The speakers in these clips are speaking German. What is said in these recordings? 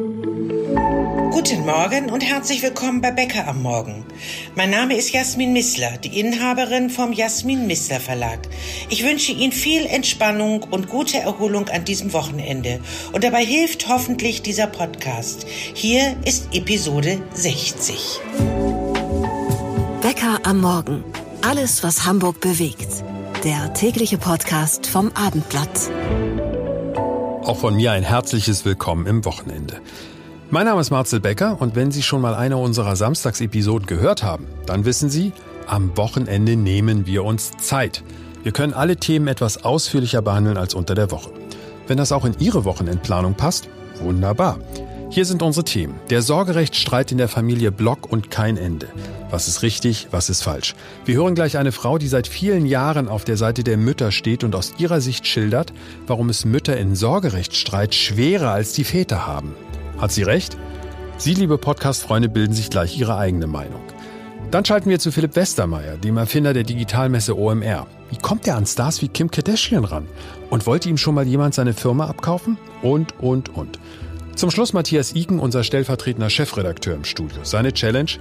Guten Morgen und herzlich willkommen bei Bäcker am Morgen. Mein Name ist Jasmin Missler, die Inhaberin vom Jasmin Missler Verlag. Ich wünsche Ihnen viel Entspannung und gute Erholung an diesem Wochenende. Und dabei hilft hoffentlich dieser Podcast. Hier ist Episode 60. Bäcker am Morgen. Alles, was Hamburg bewegt. Der tägliche Podcast vom Abendblatt. Auch von mir ein herzliches Willkommen im Wochenende. Mein Name ist Marcel Becker und wenn Sie schon mal eine unserer Samstagsepisoden gehört haben, dann wissen Sie, am Wochenende nehmen wir uns Zeit. Wir können alle Themen etwas ausführlicher behandeln als unter der Woche. Wenn das auch in Ihre Wochenendplanung passt, wunderbar. Hier sind unsere Themen. Der Sorgerechtsstreit in der Familie Block und kein Ende. Was ist richtig, was ist falsch? Wir hören gleich eine Frau, die seit vielen Jahren auf der Seite der Mütter steht und aus ihrer Sicht schildert, warum es Mütter in Sorgerechtsstreit schwerer als die Väter haben. Hat sie recht? Sie, liebe Podcast-Freunde, bilden sich gleich ihre eigene Meinung. Dann schalten wir zu Philipp Westermeier, dem Erfinder der Digitalmesse OMR. Wie kommt er an Stars wie Kim Kardashian ran? Und wollte ihm schon mal jemand seine Firma abkaufen? Und, und, und. Zum Schluss Matthias Iken, unser stellvertretender Chefredakteur im Studio. Seine Challenge?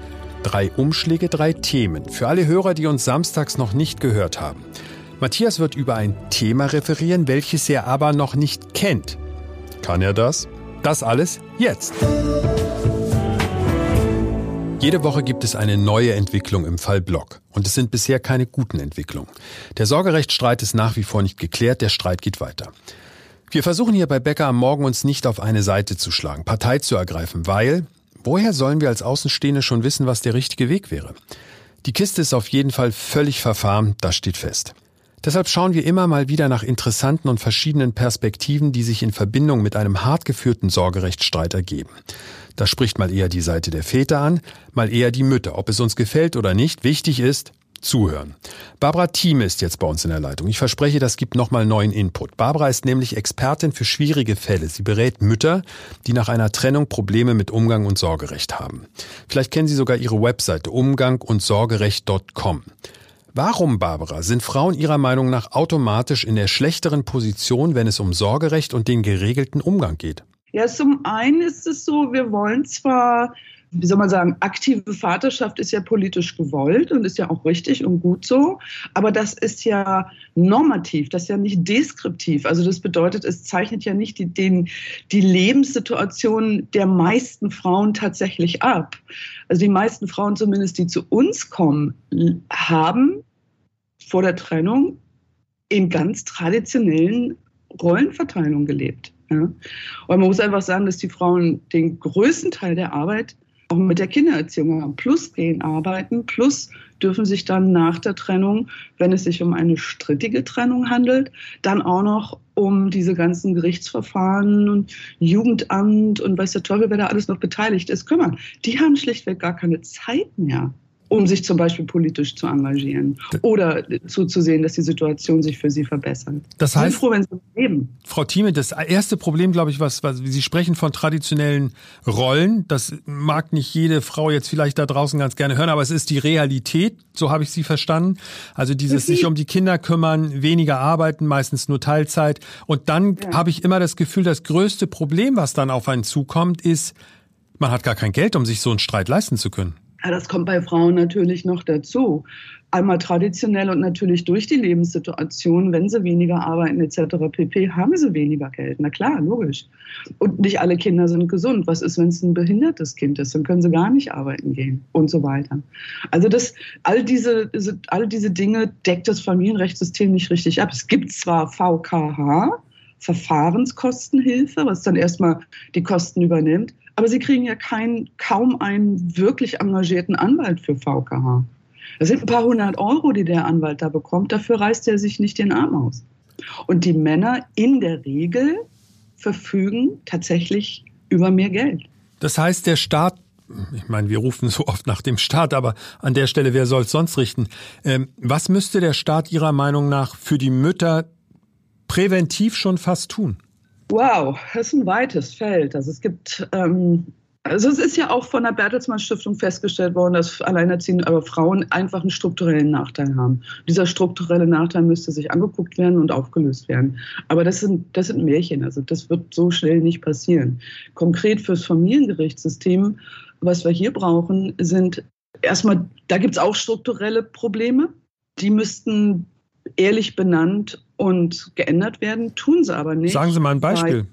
Drei Umschläge, drei Themen. Für alle Hörer, die uns samstags noch nicht gehört haben. Matthias wird über ein Thema referieren, welches er aber noch nicht kennt. Kann er das? Das alles jetzt. Jede Woche gibt es eine neue Entwicklung im Fall Block. Und es sind bisher keine guten Entwicklungen. Der Sorgerechtsstreit ist nach wie vor nicht geklärt, der Streit geht weiter. Wir versuchen hier bei Becker am Morgen uns nicht auf eine Seite zu schlagen, Partei zu ergreifen, weil woher sollen wir als Außenstehende schon wissen, was der richtige Weg wäre? Die Kiste ist auf jeden Fall völlig verfahren, das steht fest. Deshalb schauen wir immer mal wieder nach interessanten und verschiedenen Perspektiven, die sich in Verbindung mit einem hart geführten Sorgerechtsstreit ergeben. Da spricht mal eher die Seite der Väter an, mal eher die Mütter. Ob es uns gefällt oder nicht, wichtig ist, zuhören. Barbara Thieme ist jetzt bei uns in der Leitung. Ich verspreche, das gibt nochmal neuen Input. Barbara ist nämlich Expertin für schwierige Fälle. Sie berät Mütter, die nach einer Trennung Probleme mit Umgang und Sorgerecht haben. Vielleicht kennen Sie sogar ihre Webseite umgang und sorgerecht.com. Warum, Barbara, sind Frauen Ihrer Meinung nach automatisch in der schlechteren Position, wenn es um Sorgerecht und den geregelten Umgang geht? Ja, zum einen ist es so, wir wollen zwar wie soll man sagen, aktive Vaterschaft ist ja politisch gewollt und ist ja auch richtig und gut so. Aber das ist ja normativ, das ist ja nicht deskriptiv. Also das bedeutet, es zeichnet ja nicht die, den, die Lebenssituation der meisten Frauen tatsächlich ab. Also die meisten Frauen zumindest, die zu uns kommen, haben vor der Trennung in ganz traditionellen Rollenverteilungen gelebt. Ja. Und man muss einfach sagen, dass die Frauen den größten Teil der Arbeit auch mit der Kindererziehung haben. Plus gehen arbeiten, plus dürfen sich dann nach der Trennung, wenn es sich um eine strittige Trennung handelt, dann auch noch um diese ganzen Gerichtsverfahren und Jugendamt und weiß der Teufel, wer da alles noch beteiligt ist, kümmern. Die haben schlichtweg gar keine Zeit mehr um sich zum Beispiel politisch zu engagieren oder zuzusehen, dass die Situation sich für sie verbessert. Das heißt, ich bin froh, wenn sie leben. Frau Thieme, das erste Problem, glaube ich, was, was Sie sprechen von traditionellen Rollen, das mag nicht jede Frau jetzt vielleicht da draußen ganz gerne hören, aber es ist die Realität, so habe ich Sie verstanden. Also dieses sich um die Kinder kümmern, weniger arbeiten, meistens nur Teilzeit. Und dann ja. habe ich immer das Gefühl, das größte Problem, was dann auf einen zukommt, ist, man hat gar kein Geld, um sich so einen Streit leisten zu können. Ja, das kommt bei Frauen natürlich noch dazu. Einmal traditionell und natürlich durch die Lebenssituation, wenn sie weniger arbeiten etc. pp, haben sie weniger Geld. Na klar, logisch. Und nicht alle Kinder sind gesund. Was ist, wenn es ein behindertes Kind ist? Dann können sie gar nicht arbeiten gehen und so weiter. Also das, all diese, all diese Dinge deckt das Familienrechtssystem nicht richtig ab. Es gibt zwar VKH, Verfahrenskostenhilfe, was dann erstmal die Kosten übernimmt. Aber sie kriegen ja keinen, kaum einen wirklich engagierten Anwalt für VKH. Das sind ein paar hundert Euro, die der Anwalt da bekommt. Dafür reißt er sich nicht den Arm aus. Und die Männer in der Regel verfügen tatsächlich über mehr Geld. Das heißt, der Staat ich meine, wir rufen so oft nach dem Staat, aber an der Stelle, wer soll es sonst richten? Ähm, was müsste der Staat Ihrer Meinung nach für die Mütter präventiv schon fast tun? Wow, das ist ein weites Feld. Also es gibt ähm, Also es ist ja auch von der Bertelsmann Stiftung festgestellt worden, dass alleinerziehende aber Frauen einfach einen strukturellen Nachteil haben. Dieser strukturelle Nachteil müsste sich angeguckt werden und aufgelöst werden. Aber das sind, das sind Märchen, also das wird so schnell nicht passieren. Konkret fürs Familiengerichtssystem, was wir hier brauchen, sind erstmal, da gibt es auch strukturelle Probleme. Die müssten ehrlich benannt und geändert werden, tun sie aber nicht. Sagen Sie mal ein Beispiel.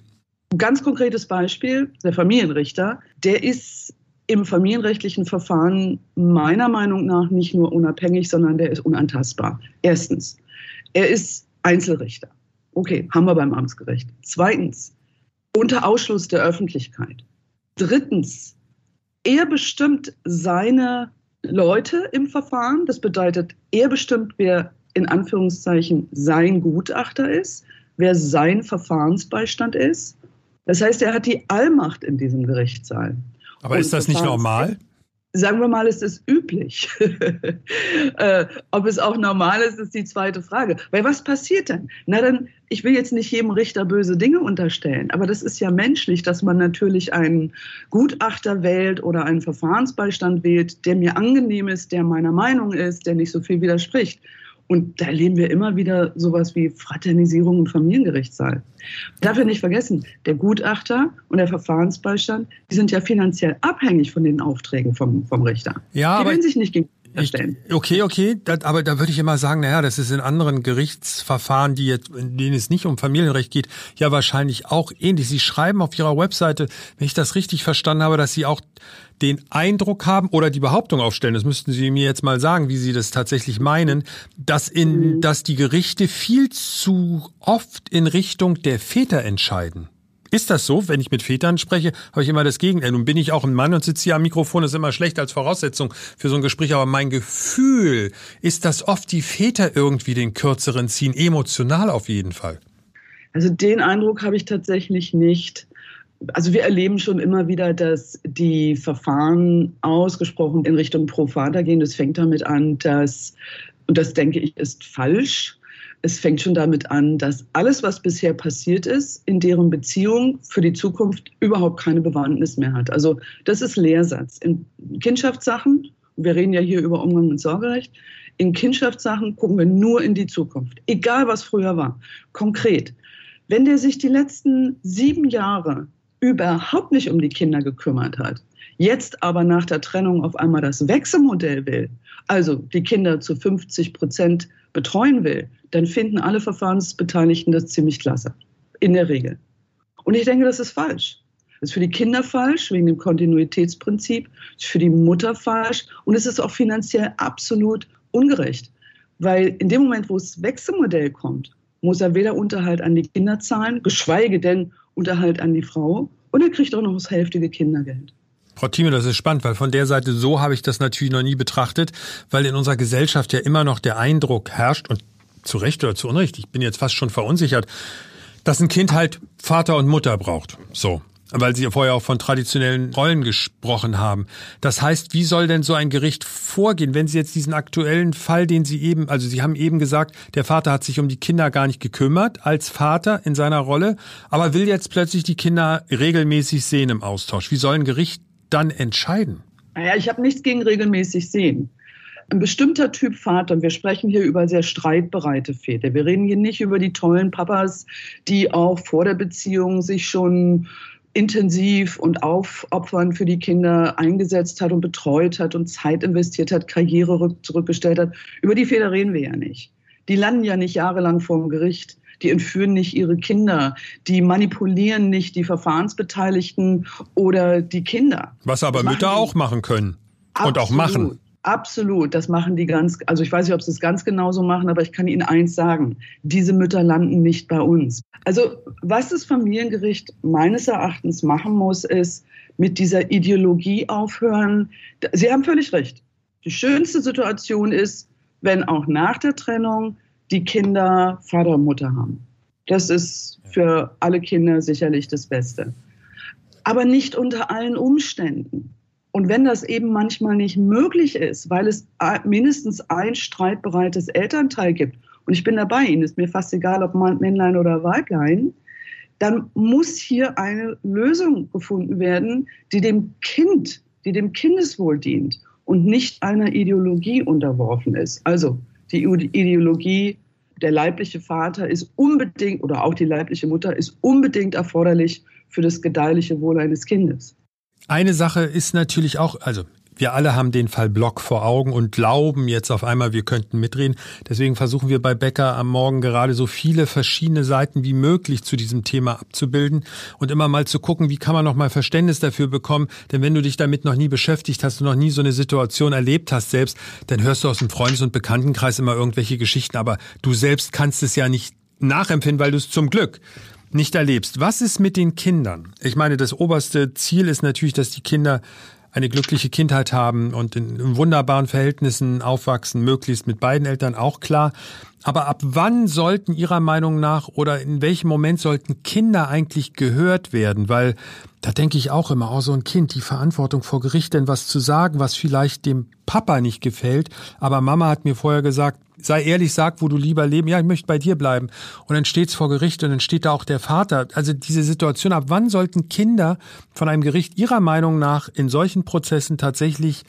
Ein ganz konkretes Beispiel, der Familienrichter, der ist im familienrechtlichen Verfahren meiner Meinung nach nicht nur unabhängig, sondern der ist unantastbar. Erstens, er ist Einzelrichter. Okay, haben wir beim Amtsgericht. Zweitens, unter Ausschluss der Öffentlichkeit. Drittens, er bestimmt seine Leute im Verfahren. Das bedeutet, er bestimmt, wer in Anführungszeichen sein Gutachter ist, wer sein Verfahrensbeistand ist. Das heißt, er hat die Allmacht in diesem Gerichtssaal. Aber Und ist das nicht normal? Sagen wir mal, es ist üblich. äh, ob es auch normal ist, ist die zweite Frage. Weil was passiert denn? Na dann, ich will jetzt nicht jedem Richter böse Dinge unterstellen, aber das ist ja menschlich, dass man natürlich einen Gutachter wählt oder einen Verfahrensbeistand wählt, der mir angenehm ist, der meiner Meinung ist, der nicht so viel widerspricht. Und da erleben wir immer wieder sowas wie Fraternisierung im Familiengerichtssaal. Darf nicht vergessen, der Gutachter und der Verfahrensbeistand, die sind ja finanziell abhängig von den Aufträgen vom, vom Richter. Ja, die aber sich nicht gegen ich, okay, okay, das, aber da würde ich immer sagen, naja, das ist in anderen Gerichtsverfahren, die jetzt, in denen es nicht um Familienrecht geht, ja wahrscheinlich auch ähnlich. Sie schreiben auf Ihrer Webseite, wenn ich das richtig verstanden habe, dass Sie auch den Eindruck haben oder die Behauptung aufstellen, das müssten Sie mir jetzt mal sagen, wie Sie das tatsächlich meinen, dass in, mhm. dass die Gerichte viel zu oft in Richtung der Väter entscheiden. Ist das so? Wenn ich mit Vätern spreche, habe ich immer das Gegenteil. Nun bin ich auch ein Mann und sitze hier am Mikrofon, das ist immer schlecht als Voraussetzung für so ein Gespräch. Aber mein Gefühl ist, dass oft die Väter irgendwie den kürzeren ziehen, emotional auf jeden Fall. Also den Eindruck habe ich tatsächlich nicht. Also wir erleben schon immer wieder, dass die Verfahren ausgesprochen in Richtung pro Vater gehen. Das fängt damit an, dass, und das denke ich ist falsch, es fängt schon damit an, dass alles, was bisher passiert ist, in deren Beziehung für die Zukunft überhaupt keine Bewandtnis mehr hat. Also das ist Lehrsatz. In Kindschaftssachen, wir reden ja hier über Umgang mit Sorgerecht, in Kindschaftssachen gucken wir nur in die Zukunft, egal was früher war. Konkret, wenn der sich die letzten sieben Jahre überhaupt nicht um die Kinder gekümmert hat, jetzt aber nach der Trennung auf einmal das Wechselmodell will, also die Kinder zu 50 Prozent betreuen will, dann finden alle Verfahrensbeteiligten das ziemlich klasse. In der Regel. Und ich denke, das ist falsch. Das ist für die Kinder falsch, wegen dem Kontinuitätsprinzip, ist für die Mutter falsch und es ist auch finanziell absolut ungerecht. Weil in dem Moment, wo es Wechselmodell kommt, muss er weder Unterhalt an die Kinder zahlen, geschweige denn Unterhalt an die Frau und er kriegt auch noch das hälftige Kindergeld. Frau Thieme, das ist spannend, weil von der Seite so habe ich das natürlich noch nie betrachtet, weil in unserer Gesellschaft ja immer noch der Eindruck herrscht, und zu Recht oder zu Unrecht, ich bin jetzt fast schon verunsichert, dass ein Kind halt Vater und Mutter braucht. So. Weil Sie vorher auch von traditionellen Rollen gesprochen haben. Das heißt, wie soll denn so ein Gericht vorgehen, wenn Sie jetzt diesen aktuellen Fall, den Sie eben, also Sie haben eben gesagt, der Vater hat sich um die Kinder gar nicht gekümmert als Vater in seiner Rolle, aber will jetzt plötzlich die Kinder regelmäßig sehen im Austausch. Wie soll ein Gericht dann entscheiden? Naja, ich habe nichts gegen regelmäßig sehen. Ein bestimmter Typ Vater, und wir sprechen hier über sehr streitbereite Väter. Wir reden hier nicht über die tollen Papas, die auch vor der Beziehung sich schon intensiv und aufopfernd für die Kinder eingesetzt hat und betreut hat und Zeit investiert hat, Karriere zurückgestellt hat. Über die Väter reden wir ja nicht. Die landen ja nicht jahrelang vor dem Gericht die entführen nicht ihre Kinder, die manipulieren nicht die Verfahrensbeteiligten oder die Kinder. Was aber Mütter auch machen können Absolut. und auch machen. Absolut, das machen die ganz, also ich weiß nicht, ob sie es ganz genauso machen, aber ich kann Ihnen eins sagen, diese Mütter landen nicht bei uns. Also was das Familiengericht meines Erachtens machen muss, ist mit dieser Ideologie aufhören. Sie haben völlig recht. Die schönste Situation ist, wenn auch nach der Trennung die Kinder Vater und Mutter haben. Das ist für alle Kinder sicherlich das Beste. Aber nicht unter allen Umständen. Und wenn das eben manchmal nicht möglich ist, weil es mindestens ein streitbereites Elternteil gibt, und ich bin dabei, Ihnen ist mir fast egal, ob Männlein oder Weiblein, dann muss hier eine Lösung gefunden werden, die dem Kind, die dem Kindeswohl dient und nicht einer Ideologie unterworfen ist. Also die Ideologie, der leibliche Vater ist unbedingt oder auch die leibliche Mutter ist unbedingt erforderlich für das gedeihliche Wohl eines Kindes. Eine Sache ist natürlich auch, also wir alle haben den Fall Block vor Augen und glauben jetzt auf einmal, wir könnten mitreden. Deswegen versuchen wir bei Becker am Morgen gerade so viele verschiedene Seiten wie möglich zu diesem Thema abzubilden und immer mal zu gucken, wie kann man noch mal Verständnis dafür bekommen. Denn wenn du dich damit noch nie beschäftigt hast und noch nie so eine Situation erlebt hast selbst, dann hörst du aus dem Freundes- und Bekanntenkreis immer irgendwelche Geschichten, aber du selbst kannst es ja nicht nachempfinden, weil du es zum Glück nicht erlebst. Was ist mit den Kindern? Ich meine, das oberste Ziel ist natürlich, dass die Kinder eine glückliche Kindheit haben und in wunderbaren Verhältnissen aufwachsen, möglichst mit beiden Eltern auch klar. Aber ab wann sollten Ihrer Meinung nach oder in welchem Moment sollten Kinder eigentlich gehört werden? Weil da denke ich auch immer, oh, so ein Kind, die Verantwortung vor Gericht, denn was zu sagen, was vielleicht dem Papa nicht gefällt. Aber Mama hat mir vorher gesagt, sei ehrlich, sag, wo du lieber leben. Ja, ich möchte bei dir bleiben. Und dann steht's vor Gericht und dann steht da auch der Vater. Also diese Situation, ab wann sollten Kinder von einem Gericht ihrer Meinung nach in solchen Prozessen tatsächlich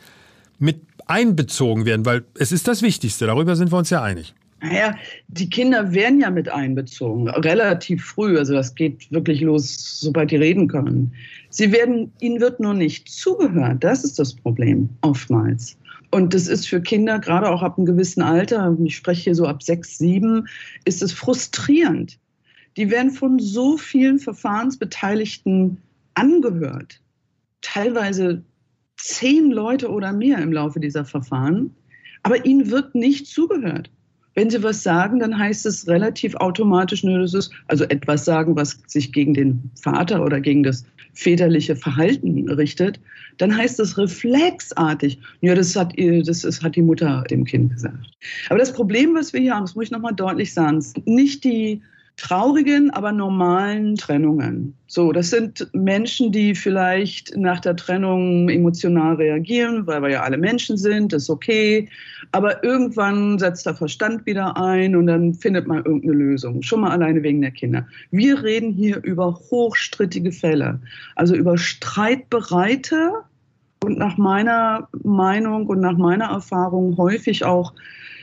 mit einbezogen werden? Weil es ist das Wichtigste. Darüber sind wir uns ja einig. Naja, die Kinder werden ja mit einbezogen, relativ früh. Also das geht wirklich los, sobald die reden können. Sie werden, ihnen wird nur nicht zugehört. Das ist das Problem oftmals. Und das ist für Kinder, gerade auch ab einem gewissen Alter, ich spreche hier so ab sechs, sieben, ist es frustrierend. Die werden von so vielen Verfahrensbeteiligten angehört. Teilweise zehn Leute oder mehr im Laufe dieser Verfahren. Aber ihnen wird nicht zugehört. Wenn sie was sagen, dann heißt es relativ automatisch, nur das ist also etwas sagen, was sich gegen den Vater oder gegen das väterliche Verhalten richtet, dann heißt es reflexartig, ja, das hat, das ist, hat die Mutter dem Kind gesagt. Aber das Problem, was wir hier haben, das muss ich nochmal deutlich sagen, sind nicht die traurigen, aber normalen Trennungen. So, das sind Menschen, die vielleicht nach der Trennung emotional reagieren, weil wir ja alle Menschen sind, ist okay. Aber irgendwann setzt der Verstand wieder ein und dann findet man irgendeine Lösung. Schon mal alleine wegen der Kinder. Wir reden hier über hochstrittige Fälle, also über streitbereite und nach meiner Meinung und nach meiner Erfahrung häufig auch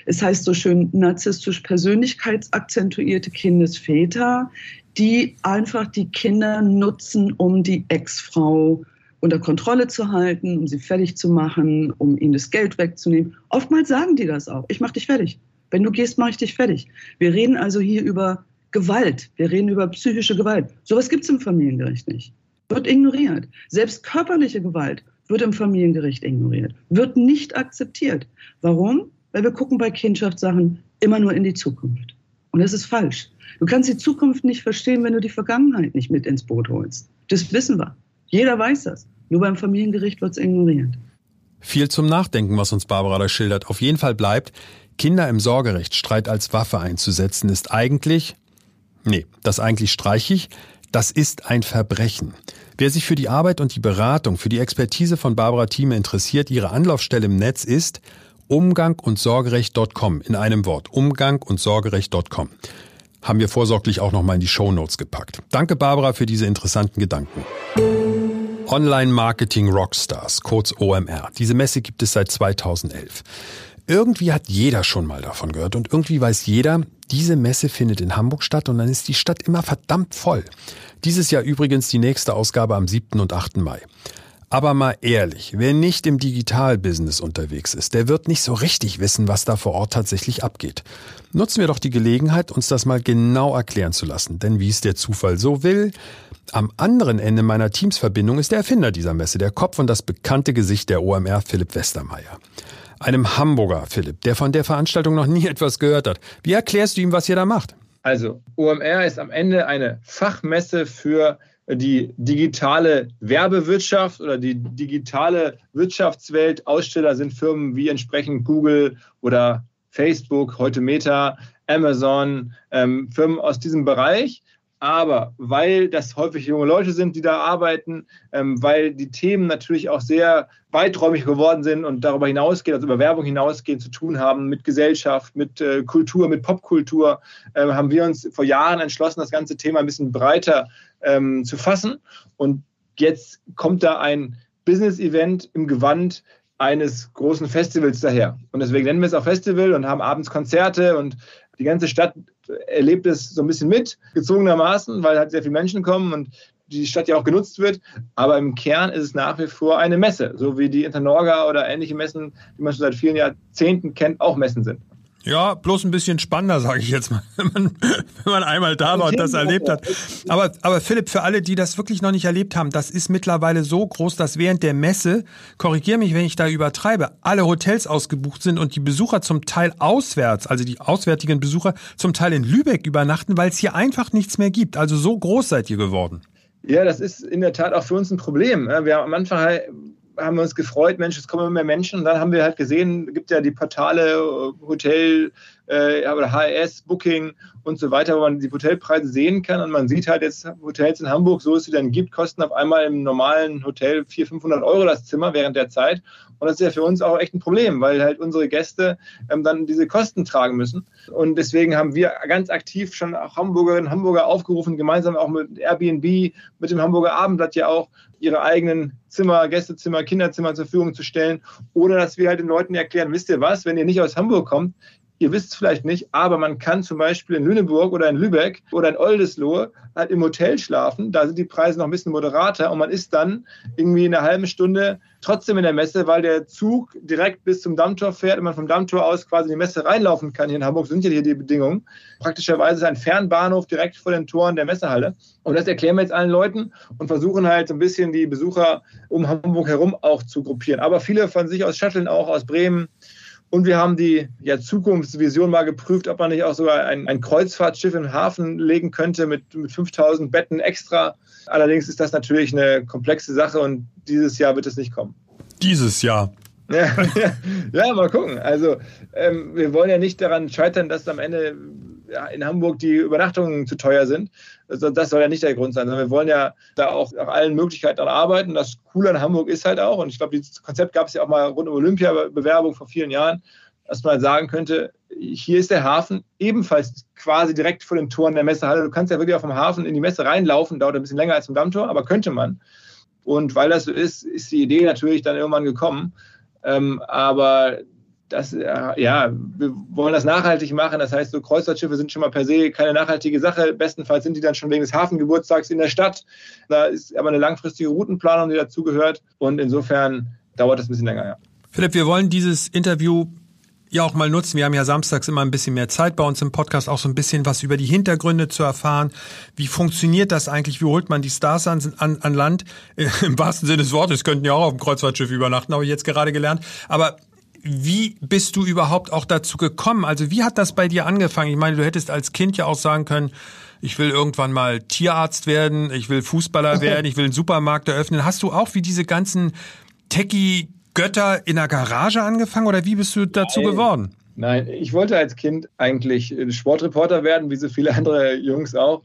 es heißt so schön, narzisstisch persönlichkeitsakzentuierte Kindesväter, die einfach die Kinder nutzen, um die Ex-Frau unter Kontrolle zu halten, um sie fertig zu machen, um ihnen das Geld wegzunehmen. Oftmals sagen die das auch. Ich mach dich fertig. Wenn du gehst, mache ich dich fertig. Wir reden also hier über Gewalt. Wir reden über psychische Gewalt. Sowas gibt es im Familiengericht nicht. Wird ignoriert. Selbst körperliche Gewalt wird im Familiengericht ignoriert. Wird nicht akzeptiert. Warum? Weil wir gucken bei Kindschaftssachen immer nur in die Zukunft. Und das ist falsch. Du kannst die Zukunft nicht verstehen, wenn du die Vergangenheit nicht mit ins Boot holst. Das wissen wir. Jeder weiß das. Nur beim Familiengericht wird es ignoriert. Viel zum Nachdenken, was uns Barbara da schildert. Auf jeden Fall bleibt, Kinder im Sorgerecht Streit als Waffe einzusetzen, ist eigentlich, nee, das eigentlich streiche ich, das ist ein Verbrechen. Wer sich für die Arbeit und die Beratung, für die Expertise von Barbara Thieme interessiert, ihre Anlaufstelle im Netz ist Umgang und Sorgerecht.com in einem Wort. Umgang und Sorgerecht.com. Haben wir vorsorglich auch nochmal in die Show Notes gepackt. Danke Barbara für diese interessanten Gedanken. Online Marketing Rockstars, kurz OMR. Diese Messe gibt es seit 2011. Irgendwie hat jeder schon mal davon gehört und irgendwie weiß jeder, diese Messe findet in Hamburg statt und dann ist die Stadt immer verdammt voll. Dieses Jahr übrigens die nächste Ausgabe am 7. und 8. Mai. Aber mal ehrlich, wer nicht im Digitalbusiness unterwegs ist, der wird nicht so richtig wissen, was da vor Ort tatsächlich abgeht. Nutzen wir doch die Gelegenheit, uns das mal genau erklären zu lassen. Denn wie es der Zufall so will, am anderen Ende meiner Teamsverbindung ist der Erfinder dieser Messe, der Kopf und das bekannte Gesicht der OMR, Philipp Westermeier. Einem Hamburger Philipp, der von der Veranstaltung noch nie etwas gehört hat. Wie erklärst du ihm, was ihr da macht? Also, OMR ist am Ende eine Fachmesse für die digitale Werbewirtschaft oder die digitale Wirtschaftswelt. Aussteller sind Firmen wie entsprechend Google oder Facebook, heute Meta, Amazon, ähm, Firmen aus diesem Bereich. Aber weil das häufig junge Leute sind, die da arbeiten, ähm, weil die Themen natürlich auch sehr weiträumig geworden sind und darüber hinausgehen, also über Werbung hinausgehen, zu tun haben mit Gesellschaft, mit äh, Kultur, mit Popkultur, äh, haben wir uns vor Jahren entschlossen, das ganze Thema ein bisschen breiter ähm, zu fassen. Und jetzt kommt da ein Business-Event im Gewand eines großen Festivals daher. Und deswegen nennen wir es auch Festival und haben abends Konzerte und die ganze Stadt erlebt es so ein bisschen mit, gezwungenermaßen, weil halt sehr viele Menschen kommen und die Stadt ja auch genutzt wird. Aber im Kern ist es nach wie vor eine Messe, so wie die Internorga oder ähnliche Messen, die man schon seit vielen Jahrzehnten kennt, auch Messen sind. Ja, bloß ein bisschen spannender, sage ich jetzt mal, wenn man, wenn man einmal da war und das erlebt hat. Aber, aber Philipp, für alle, die das wirklich noch nicht erlebt haben, das ist mittlerweile so groß, dass während der Messe, korrigier mich, wenn ich da übertreibe, alle Hotels ausgebucht sind und die Besucher zum Teil auswärts, also die auswärtigen Besucher zum Teil in Lübeck übernachten, weil es hier einfach nichts mehr gibt. Also so groß seid ihr geworden. Ja, das ist in der Tat auch für uns ein Problem. Wir haben am Anfang halt haben wir uns gefreut, Mensch, es kommen immer mehr Menschen. Und dann haben wir halt gesehen, gibt ja die Portale Hotel äh, oder HRS, Booking und so weiter, wo man die Hotelpreise sehen kann. Und man sieht halt jetzt Hotels in Hamburg, so es sie dann gibt, kosten auf einmal im normalen Hotel 400, 500 Euro das Zimmer während der Zeit. Und das ist ja für uns auch echt ein Problem, weil halt unsere Gäste ähm, dann diese Kosten tragen müssen. Und deswegen haben wir ganz aktiv schon auch Hamburgerinnen und Hamburger aufgerufen, gemeinsam auch mit Airbnb, mit dem Hamburger Abendblatt ja auch, ihre eigenen Zimmer, Gästezimmer, Kinderzimmer zur Verfügung zu stellen. Oder dass wir halt den Leuten erklären, wisst ihr was, wenn ihr nicht aus Hamburg kommt, Ihr wisst es vielleicht nicht, aber man kann zum Beispiel in Lüneburg oder in Lübeck oder in Oldesloe halt im Hotel schlafen. Da sind die Preise noch ein bisschen moderater und man ist dann irgendwie in einer halben Stunde trotzdem in der Messe, weil der Zug direkt bis zum Dammtor fährt und man vom Dammtor aus quasi in die Messe reinlaufen kann. Hier in Hamburg sind ja hier die Bedingungen. Praktischerweise ist ein Fernbahnhof direkt vor den Toren der Messehalle. Und das erklären wir jetzt allen Leuten und versuchen halt so ein bisschen die Besucher um Hamburg herum auch zu gruppieren. Aber viele von sich aus shutteln auch aus Bremen, und wir haben die ja, Zukunftsvision mal geprüft, ob man nicht auch sogar ein, ein Kreuzfahrtschiff im Hafen legen könnte mit, mit 5000 Betten extra. Allerdings ist das natürlich eine komplexe Sache und dieses Jahr wird es nicht kommen. Dieses Jahr. Ja, ja, mal gucken. Also ähm, wir wollen ja nicht daran scheitern, dass am Ende ja, in Hamburg die Übernachtungen zu teuer sind. Also das soll ja nicht der Grund sein, sondern wir wollen ja da auch nach allen Möglichkeiten arbeiten. Das Coole an Hamburg ist halt auch, und ich glaube, dieses Konzept gab es ja auch mal rund um Olympia-Bewerbung vor vielen Jahren, dass man halt sagen könnte, hier ist der Hafen ebenfalls quasi direkt vor den Toren der Messehalle. Du kannst ja wirklich auf dem Hafen in die Messe reinlaufen, dauert ein bisschen länger als im Dammtor, aber könnte man. Und weil das so ist, ist die Idee natürlich dann irgendwann gekommen. Ähm, aber das, ja, wir wollen das nachhaltig machen. Das heißt, so Kreuzfahrtschiffe sind schon mal per se keine nachhaltige Sache. Bestenfalls sind die dann schon wegen des Hafengeburtstags in der Stadt. Da ist aber eine langfristige Routenplanung, die dazugehört. Und insofern dauert das ein bisschen länger, ja. Philipp, wir wollen dieses Interview ja auch mal nutzen. Wir haben ja samstags immer ein bisschen mehr Zeit bei uns im Podcast, auch so ein bisschen was über die Hintergründe zu erfahren. Wie funktioniert das eigentlich? Wie holt man die Stars an, an, an Land? Im wahrsten Sinne des Wortes könnten ja auch auf dem Kreuzfahrtschiff übernachten, habe ich jetzt gerade gelernt. Aber wie bist du überhaupt auch dazu gekommen? Also wie hat das bei dir angefangen? Ich meine, du hättest als Kind ja auch sagen können, ich will irgendwann mal Tierarzt werden, ich will Fußballer werden, ich will einen Supermarkt eröffnen. Hast du auch wie diese ganzen Techie Götter in der Garage angefangen oder wie bist du dazu Nein. geworden? Nein, ich wollte als Kind eigentlich Sportreporter werden, wie so viele andere Jungs auch.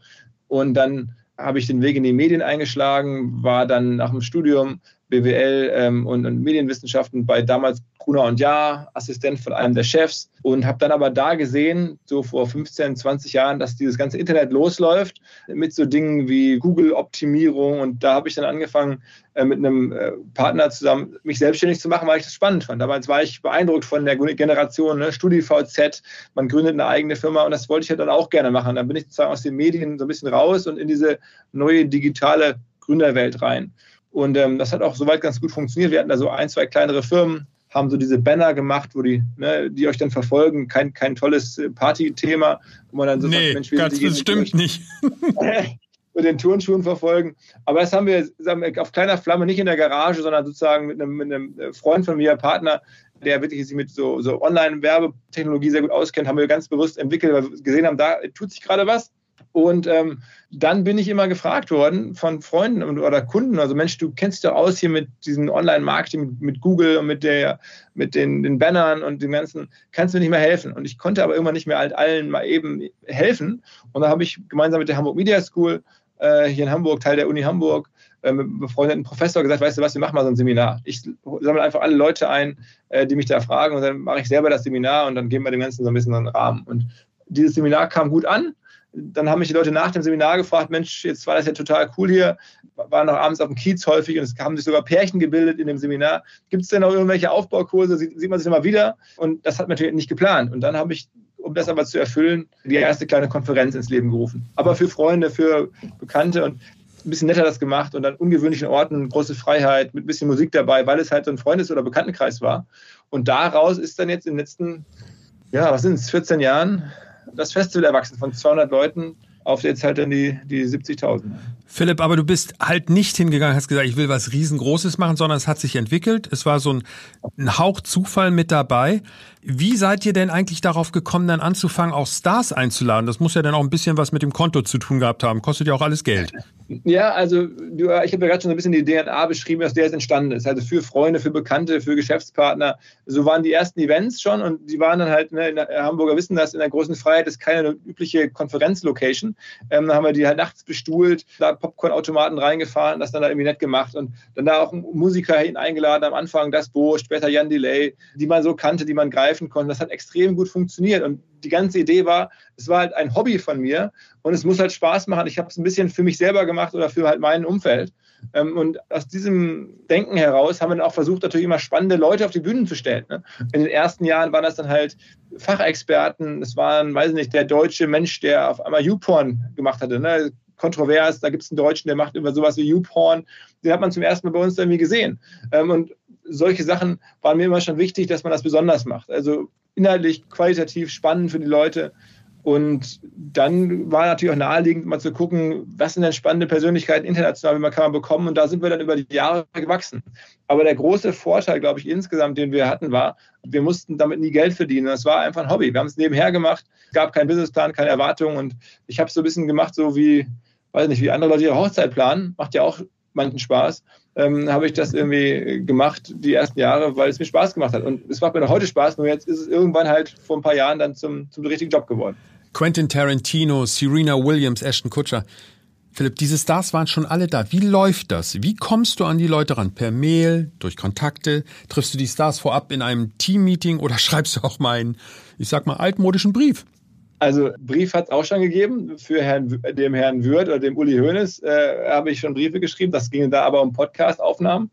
Und dann habe ich den Weg in die Medien eingeschlagen, war dann nach dem Studium BWL ähm, und, und, Medienwissenschaften bei damals Gruner und Jahr, Assistent von einem der Chefs und habe dann aber da gesehen, so vor 15, 20 Jahren, dass dieses ganze Internet losläuft mit so Dingen wie Google-Optimierung und da habe ich dann angefangen, äh, mit einem äh, Partner zusammen mich selbstständig zu machen, weil ich das spannend fand. Damals war ich beeindruckt von der Generation, ne? StudiVZ, man gründet eine eigene Firma und das wollte ich ja dann auch gerne machen. Dann bin ich sozusagen aus den Medien so ein bisschen raus und in diese neue digitale Gründerwelt rein. Und ähm, das hat auch soweit ganz gut funktioniert. Wir hatten da so ein, zwei kleinere Firmen, haben so diese Banner gemacht, wo die, ne, die euch dann verfolgen. Kein, kein tolles Party-Thema, wo man dann so nee, sagt, Mensch, wir ganz bestimmt nicht. mit den Turnschuhen verfolgen. Aber das haben wir, sagen wir auf kleiner Flamme, nicht in der Garage, sondern sozusagen mit einem, mit einem Freund von mir, Partner, der wirklich sich mit so, so Online-Werbetechnologie sehr gut auskennt, haben wir ganz bewusst entwickelt, weil wir gesehen haben, da tut sich gerade was. Und ähm, dann bin ich immer gefragt worden von Freunden oder Kunden, also Mensch, du kennst dich doch aus hier mit diesem Online-Marketing, mit, Google und mit, der, mit den, den Bannern und dem Ganzen, kannst du mir nicht mehr helfen? Und ich konnte aber irgendwann nicht mehr halt allen mal eben helfen. Und da habe ich gemeinsam mit der Hamburg Media School äh, hier in Hamburg, Teil der Uni Hamburg, äh, mit einem befreundeten Professor gesagt, weißt du was, wir machen mal so ein Seminar. Ich sammle einfach alle Leute ein, äh, die mich da fragen und dann mache ich selber das Seminar und dann geben wir dem Ganzen so ein bisschen einen Rahmen. Und dieses Seminar kam gut an dann haben mich die Leute nach dem Seminar gefragt, Mensch, jetzt war das ja total cool hier, waren noch abends auf dem Kiez häufig und es haben sich sogar Pärchen gebildet in dem Seminar. Gibt es denn noch irgendwelche Aufbaukurse? Sieht, sieht man sich immer wieder? Und das hat man natürlich nicht geplant. Und dann habe ich, um das aber zu erfüllen, die erste kleine Konferenz ins Leben gerufen. Aber für Freunde, für Bekannte und ein bisschen netter das gemacht und an ungewöhnlichen Orten, große Freiheit, mit ein bisschen Musik dabei, weil es halt so ein Freundes- oder Bekanntenkreis war. Und daraus ist dann jetzt in den letzten, ja, was sind es, 14 Jahren, das Festival erwachsen von 200 Leuten auf jetzt halt dann die, die 70.000. Philipp, aber du bist halt nicht hingegangen, hast gesagt, ich will was riesengroßes machen, sondern es hat sich entwickelt. Es war so ein, ein Hauch Zufall mit dabei. Wie seid ihr denn eigentlich darauf gekommen, dann anzufangen, auch Stars einzuladen? Das muss ja dann auch ein bisschen was mit dem Konto zu tun gehabt haben. Kostet ja auch alles Geld. Ja, also du, ich habe ja gerade schon ein bisschen die DNA beschrieben, aus der es entstanden ist. Also für Freunde, für Bekannte, für Geschäftspartner. So waren die ersten Events schon und die waren dann halt, ne, in der, Hamburger wissen das, in der großen Freiheit ist keine übliche Konferenzlocation. Ähm, da haben wir die halt nachts bestuhlt, da Popcorn-Automaten reingefahren, das dann da irgendwie nett gemacht und dann da auch Musiker hin eingeladen, am Anfang das Bo, später Jan Delay, die man so kannte, die man greifen konnte. Das hat extrem gut funktioniert und die ganze Idee war, es war halt ein Hobby von mir und es muss halt Spaß machen. Ich habe es ein bisschen für mich selber gemacht oder für halt mein Umfeld. Ähm, und aus diesem Denken heraus haben wir dann auch versucht, natürlich immer spannende Leute auf die Bühnen zu stellen. Ne? In den ersten Jahren waren das dann halt Fachexperten. Es waren, weiß ich nicht, der deutsche Mensch, der auf einmal YouPorn gemacht hatte. Ne? Kontrovers, da gibt es einen Deutschen, der macht immer sowas wie YouPorn. Den hat man zum ersten Mal bei uns irgendwie gesehen. Ähm, und solche Sachen waren mir immer schon wichtig, dass man das besonders macht. Also inhaltlich qualitativ spannend für die Leute. Und dann war natürlich auch naheliegend, mal zu gucken, was sind denn spannende Persönlichkeiten international, wie man kann man bekommen. Und da sind wir dann über die Jahre gewachsen. Aber der große Vorteil, glaube ich, insgesamt, den wir hatten, war, wir mussten damit nie Geld verdienen. Das war einfach ein Hobby. Wir haben es nebenher gemacht. Es gab keinen Businessplan, keine Erwartungen. Und ich habe es so ein bisschen gemacht, so wie, weiß nicht, wie andere Leute ihre Hochzeit planen. Macht ja auch manchen Spaß ähm, habe ich das irgendwie gemacht, die ersten Jahre, weil es mir Spaß gemacht hat. Und es macht mir noch heute Spaß, nur jetzt ist es irgendwann halt vor ein paar Jahren dann zum, zum richtigen Job geworden. Quentin Tarantino, Serena Williams, Ashton Kutcher. Philipp, diese Stars waren schon alle da. Wie läuft das? Wie kommst du an die Leute ran? Per Mail, durch Kontakte? Triffst du die Stars vorab in einem Teammeeting oder schreibst du auch mal einen, ich sag mal, altmodischen Brief? Also Brief hat es auch schon gegeben. Für Herrn, dem Herrn Würth oder dem Uli Hoeneß äh, habe ich schon Briefe geschrieben. Das ging da aber um Podcast-Aufnahmen.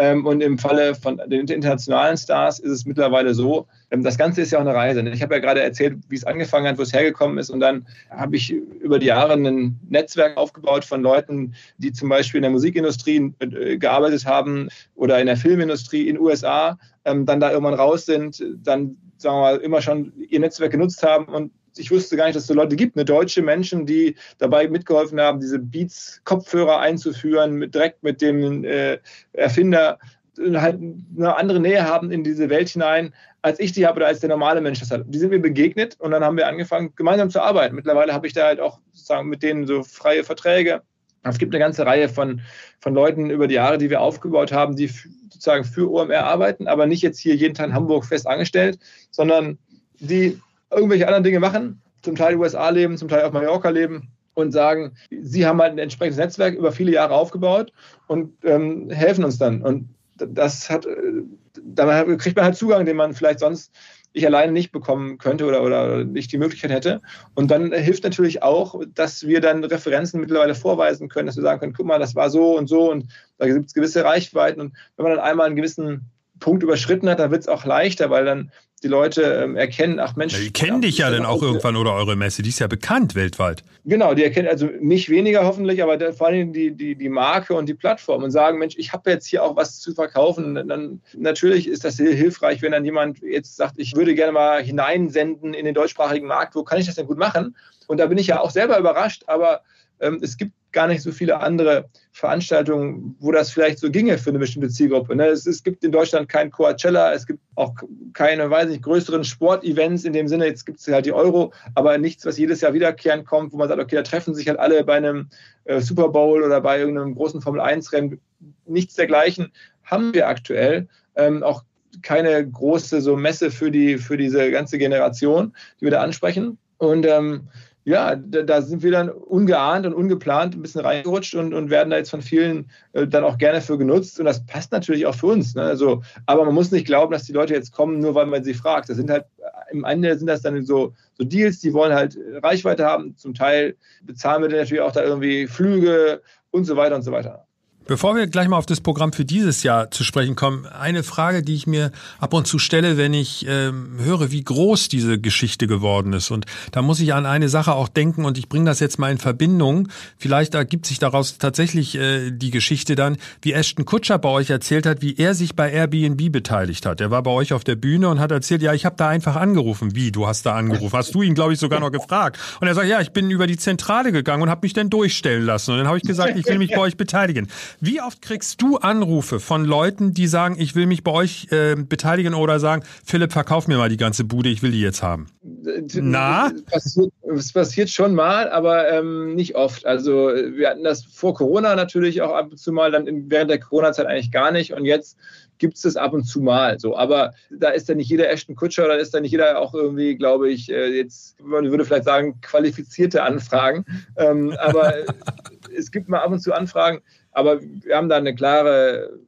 Ähm, und im Falle von den internationalen Stars ist es mittlerweile so, ähm, das Ganze ist ja auch eine Reise. Ich habe ja gerade erzählt, wie es angefangen hat, wo es hergekommen ist. Und dann habe ich über die Jahre ein Netzwerk aufgebaut von Leuten, die zum Beispiel in der Musikindustrie äh, gearbeitet haben oder in der Filmindustrie in den USA, ähm, dann da irgendwann raus sind, dann sagen wir mal, immer schon ihr Netzwerk genutzt haben und ich wusste gar nicht, dass es so Leute gibt, eine deutsche Menschen, die dabei mitgeholfen haben, diese Beats-Kopfhörer einzuführen, mit, direkt mit dem äh, Erfinder halt eine andere Nähe haben in diese Welt hinein, als ich die habe oder als der normale Mensch das hat. Die sind mir begegnet und dann haben wir angefangen, gemeinsam zu arbeiten. Mittlerweile habe ich da halt auch sozusagen mit denen so freie Verträge. Es gibt eine ganze Reihe von, von Leuten über die Jahre, die wir aufgebaut haben, die sozusagen für OMR arbeiten, aber nicht jetzt hier jeden Tag in Hamburg fest angestellt, sondern die irgendwelche anderen Dinge machen, zum Teil in den USA leben, zum Teil auf Mallorca leben und sagen, sie haben halt ein entsprechendes Netzwerk über viele Jahre aufgebaut und ähm, helfen uns dann. Und das hat, äh, da kriegt man halt Zugang, den man vielleicht sonst ich alleine nicht bekommen könnte oder, oder nicht die Möglichkeit hätte. Und dann hilft natürlich auch, dass wir dann Referenzen mittlerweile vorweisen können, dass wir sagen können, guck mal, das war so und so und da gibt es gewisse Reichweiten. Und wenn man dann einmal einen gewissen Punkt überschritten hat, dann wird es auch leichter, weil dann die Leute ähm, erkennen, ach Mensch. Ja, die kennen dich ja dann auch irgendwann oder eure Messe, die ist ja bekannt weltweit. Genau, die erkennen, also mich weniger hoffentlich, aber vor allem die, die, die Marke und die Plattform und sagen, Mensch, ich habe jetzt hier auch was zu verkaufen. Und dann natürlich ist das hilfreich, wenn dann jemand jetzt sagt, ich würde gerne mal hineinsenden in den deutschsprachigen Markt, wo kann ich das denn gut machen? Und da bin ich ja auch selber überrascht, aber ähm, es gibt gar nicht so viele andere Veranstaltungen, wo das vielleicht so ginge für eine bestimmte Zielgruppe. Ne? Es, es, gibt in Deutschland kein Coachella, es gibt auch keine, weiß nicht, größeren Sportevents in dem Sinne. Jetzt gibt es halt die Euro, aber nichts, was jedes Jahr wiederkehrend kommt, wo man sagt, okay, da treffen sich halt alle bei einem äh, Super Bowl oder bei irgendeinem großen Formel-1-Rennen. Nichts dergleichen haben wir aktuell. Ähm, auch keine große so Messe für, die, für diese ganze Generation, die wir da ansprechen. Und ähm, ja, da, da, sind wir dann ungeahnt und ungeplant ein bisschen reingerutscht und, und werden da jetzt von vielen äh, dann auch gerne für genutzt. Und das passt natürlich auch für uns. Ne? Also, aber man muss nicht glauben, dass die Leute jetzt kommen, nur weil man sie fragt. Das sind halt, im Ende sind das dann so, so Deals, die wollen halt Reichweite haben. Zum Teil bezahlen wir dann natürlich auch da irgendwie Flüge und so weiter und so weiter. Bevor wir gleich mal auf das Programm für dieses Jahr zu sprechen kommen, eine Frage, die ich mir ab und zu stelle, wenn ich ähm, höre, wie groß diese Geschichte geworden ist. Und da muss ich an eine Sache auch denken und ich bringe das jetzt mal in Verbindung. Vielleicht ergibt sich daraus tatsächlich äh, die Geschichte dann, wie Ashton Kutscher bei euch erzählt hat, wie er sich bei Airbnb beteiligt hat. Er war bei euch auf der Bühne und hat erzählt, ja, ich habe da einfach angerufen. Wie, du hast da angerufen? Hast du ihn, glaube ich, sogar noch gefragt? Und er sagt, ja, ich bin über die Zentrale gegangen und habe mich dann durchstellen lassen. Und dann habe ich gesagt, ich will mich bei euch beteiligen. Wie oft kriegst du Anrufe von Leuten, die sagen, ich will mich bei euch äh, beteiligen oder sagen, Philipp, verkauf mir mal die ganze Bude, ich will die jetzt haben? Na? Es passiert, es passiert schon mal, aber ähm, nicht oft. Also wir hatten das vor Corona natürlich auch ab und zu mal, dann während der Corona-Zeit eigentlich gar nicht und jetzt gibt es das ab und zu mal so. Aber da ist ja nicht jeder Ashton Kutscher, da ist da nicht jeder auch irgendwie, glaube ich, äh, jetzt, man würde vielleicht sagen, qualifizierte Anfragen. Ähm, aber es gibt mal ab und zu Anfragen, aber wir haben da eine klare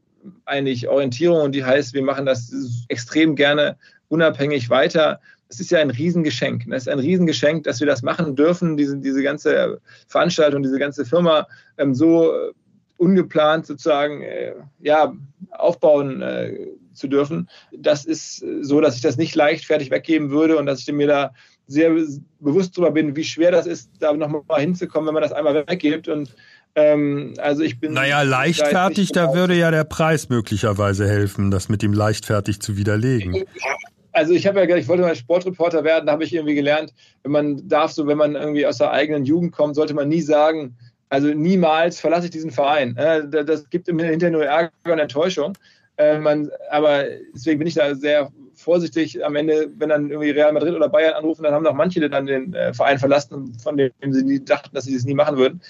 eigentlich Orientierung und die heißt, wir machen das extrem gerne unabhängig weiter. Es ist ja ein Riesengeschenk. Es ist ein Riesengeschenk, dass wir das machen dürfen, diese, diese ganze Veranstaltung, diese ganze Firma ähm, so ungeplant sozusagen äh, ja, aufbauen äh, zu dürfen. Das ist so, dass ich das nicht leichtfertig weggeben würde und dass ich mir da sehr bewusst darüber bin, wie schwer das ist, da nochmal hinzukommen, wenn man das einmal weggibt. Und ähm, also ich bin. Naja, leichtfertig, da würde ja der Preis möglicherweise helfen, das mit dem leichtfertig zu widerlegen. Also ich habe ja ich wollte mal Sportreporter werden, da habe ich irgendwie gelernt, wenn man darf so, wenn man irgendwie aus der eigenen Jugend kommt, sollte man nie sagen, also niemals verlasse ich diesen Verein. Das gibt im Hintergrund nur Ärger und Enttäuschung. Äh, man, aber deswegen bin ich da sehr vorsichtig. Am Ende, wenn dann irgendwie Real Madrid oder Bayern anrufen, dann haben noch manche dann den äh, Verein verlassen, von dem sie nie dachten, dass sie das nie machen würden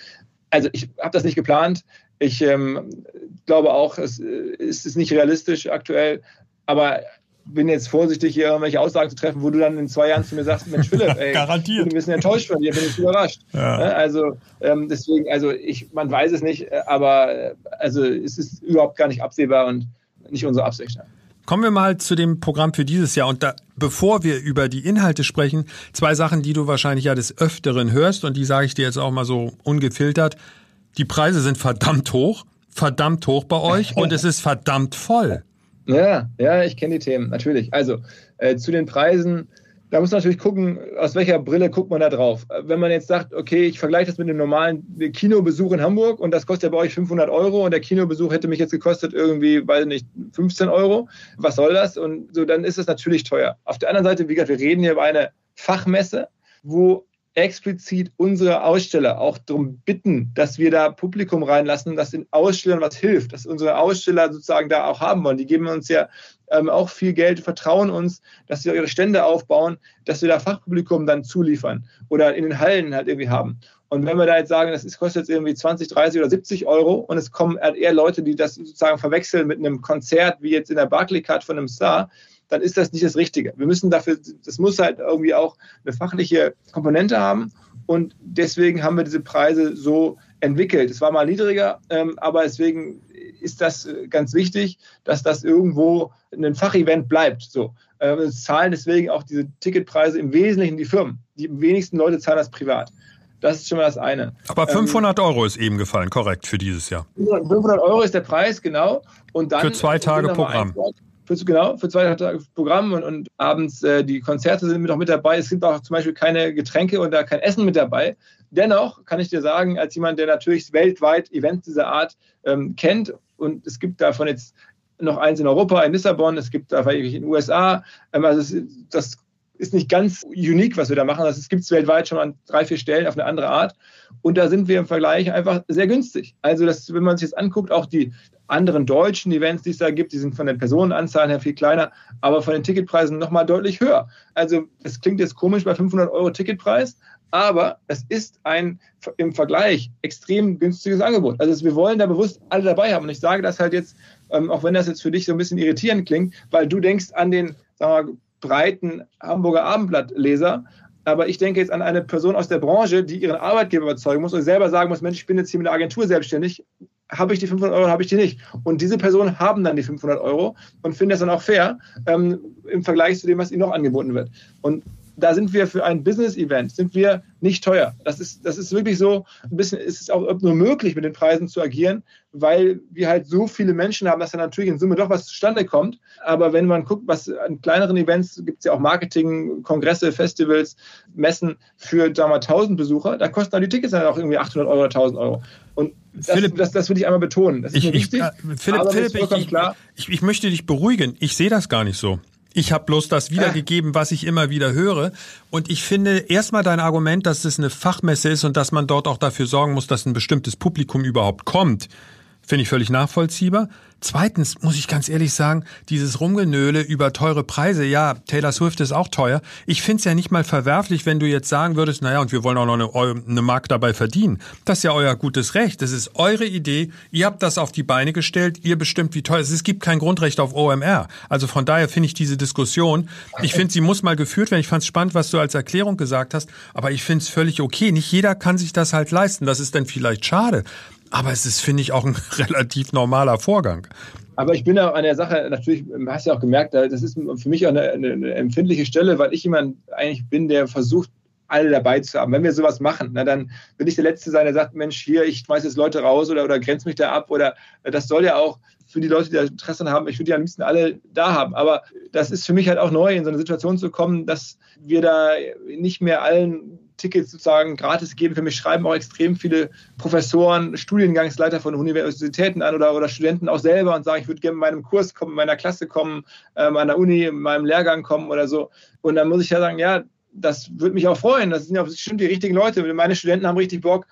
also ich habe das nicht geplant. Ich ähm, glaube auch, es, äh, es ist nicht realistisch aktuell, aber bin jetzt vorsichtig, hier irgendwelche Aussagen zu treffen, wo du dann in zwei Jahren zu mir sagst, Mensch Philipp, ey, Garantiert. ich bin ein bisschen enttäuscht von dir, bin ich überrascht. Ja. Ne, also ähm, deswegen, also ich, man weiß es nicht, aber äh, also es ist überhaupt gar nicht absehbar und nicht unsere Absicht. Kommen wir mal zu dem Programm für dieses Jahr. Und da, bevor wir über die Inhalte sprechen, zwei Sachen, die du wahrscheinlich ja des Öfteren hörst und die sage ich dir jetzt auch mal so ungefiltert. Die Preise sind verdammt hoch, verdammt hoch bei euch und es ist verdammt voll. Ja, ja, ich kenne die Themen, natürlich. Also äh, zu den Preisen da muss man natürlich gucken, aus welcher Brille guckt man da drauf. Wenn man jetzt sagt, okay, ich vergleiche das mit einem normalen Kinobesuch in Hamburg und das kostet ja bei euch 500 Euro und der Kinobesuch hätte mich jetzt gekostet irgendwie, weiß nicht, 15 Euro. Was soll das? Und so, dann ist es natürlich teuer. Auf der anderen Seite, wie gesagt, wir reden hier über eine Fachmesse, wo explizit unsere Aussteller auch darum bitten, dass wir da Publikum reinlassen, dass den Ausstellern was hilft, dass unsere Aussteller sozusagen da auch haben wollen. Die geben uns ja ähm, auch viel Geld, vertrauen uns, dass sie ihre Stände aufbauen, dass wir da Fachpublikum dann zuliefern oder in den Hallen halt irgendwie haben. Und wenn wir da jetzt sagen, das kostet jetzt irgendwie 20, 30 oder 70 Euro und es kommen eher Leute, die das sozusagen verwechseln mit einem Konzert wie jetzt in der Barclaycard von einem Star, dann ist das nicht das Richtige. Wir müssen dafür, das muss halt irgendwie auch eine fachliche Komponente haben und deswegen haben wir diese Preise so entwickelt. Es war mal niedriger, ähm, aber deswegen ist das äh, ganz wichtig, dass das irgendwo ein Fachevent bleibt. So. Äh, es zahlen deswegen auch diese Ticketpreise im Wesentlichen die Firmen. Die wenigsten Leute zahlen das privat. Das ist schon mal das eine. Aber 500 ähm, Euro ist eben gefallen, korrekt, für dieses Jahr. 500 Euro ist der Preis, genau. Und dann für zwei Tage Programm. Für, genau, für zwei Tage Programm und, und abends äh, die Konzerte sind noch mit dabei. Es gibt auch zum Beispiel keine Getränke und da kein Essen mit dabei. Dennoch kann ich dir sagen, als jemand, der natürlich weltweit Events dieser Art ähm, kennt und es gibt davon jetzt noch eins in Europa, in Lissabon, es gibt da in den USA, ähm, also es, das ist nicht ganz unique, was wir da machen. Das gibt es weltweit schon an drei, vier Stellen auf eine andere Art. Und da sind wir im Vergleich einfach sehr günstig. Also das, wenn man sich jetzt anguckt, auch die anderen deutschen Events, die es da gibt, die sind von den Personenanzahlen her viel kleiner, aber von den Ticketpreisen nochmal deutlich höher. Also es klingt jetzt komisch bei 500 Euro Ticketpreis, aber es ist ein im Vergleich extrem günstiges Angebot. Also wir wollen da bewusst alle dabei haben. Und ich sage das halt jetzt, ähm, auch wenn das jetzt für dich so ein bisschen irritierend klingt, weil du denkst an den sagen wir, breiten Hamburger Abendblattleser. Aber ich denke jetzt an eine Person aus der Branche, die ihren Arbeitgeber überzeugen muss und selber sagen muss, Mensch, ich bin jetzt hier mit der Agentur selbstständig, habe ich die 500 Euro, habe ich die nicht. Und diese Personen haben dann die 500 Euro und finden das dann auch fair ähm, im Vergleich zu dem, was ihnen noch angeboten wird. Und da sind wir für ein Business-Event, sind wir nicht teuer. Das ist, das ist wirklich so ein bisschen, ist es auch nur möglich, mit den Preisen zu agieren, weil wir halt so viele Menschen haben, dass da natürlich in Summe doch was zustande kommt. Aber wenn man guckt, was an kleineren Events gibt es ja auch Marketing, Kongresse, Festivals, Messen für, sagen wir mal, 1000 Besucher, da kosten dann die Tickets dann auch irgendwie 800 Euro oder 1000 Euro. Und das, Philipp, das, das will ich einmal betonen. Das ist ich, wichtig. Ich, Philipp, Philipp ich, ich, ich möchte dich beruhigen. Ich sehe das gar nicht so. Ich habe bloß das wiedergegeben, was ich immer wieder höre. Und ich finde erstmal dein Argument, dass es eine Fachmesse ist und dass man dort auch dafür sorgen muss, dass ein bestimmtes Publikum überhaupt kommt, finde ich völlig nachvollziehbar. Zweitens muss ich ganz ehrlich sagen, dieses Rumgenöle über teure Preise, ja, Taylor Swift ist auch teuer. Ich finde es ja nicht mal verwerflich, wenn du jetzt sagen würdest, naja, und wir wollen auch noch eine, eine Mark dabei verdienen. Das ist ja euer gutes Recht. Das ist eure Idee. Ihr habt das auf die Beine gestellt. Ihr bestimmt, wie teuer es ist. Es gibt kein Grundrecht auf OMR. Also von daher finde ich diese Diskussion, ich finde, sie muss mal geführt werden. Ich fand es spannend, was du als Erklärung gesagt hast. Aber ich finde es völlig okay. Nicht jeder kann sich das halt leisten. Das ist dann vielleicht schade. Aber es ist, finde ich, auch ein relativ normaler Vorgang. Aber ich bin auch an der Sache, natürlich, hast du ja auch gemerkt, das ist für mich auch eine, eine empfindliche Stelle, weil ich jemand eigentlich bin, der versucht, alle dabei zu haben. Wenn wir sowas machen, na, dann will ich der Letzte sein, der sagt, Mensch, hier, ich schmeiße jetzt Leute raus oder, oder grenze mich da ab oder das soll ja auch für die Leute, die da Interesse haben, ich würde die am liebsten alle da haben. Aber das ist für mich halt auch neu, in so eine Situation zu kommen, dass wir da nicht mehr allen Tickets sozusagen gratis geben. Für mich schreiben auch extrem viele Professoren, Studiengangsleiter von Universitäten an oder, oder Studenten auch selber und sagen, ich würde gerne in meinem Kurs kommen, in meiner Klasse kommen, äh, meiner Uni, in meinem Lehrgang kommen oder so. Und dann muss ich ja sagen, ja, das würde mich auch freuen. Das sind ja bestimmt die richtigen Leute. Meine Studenten haben richtig Bock.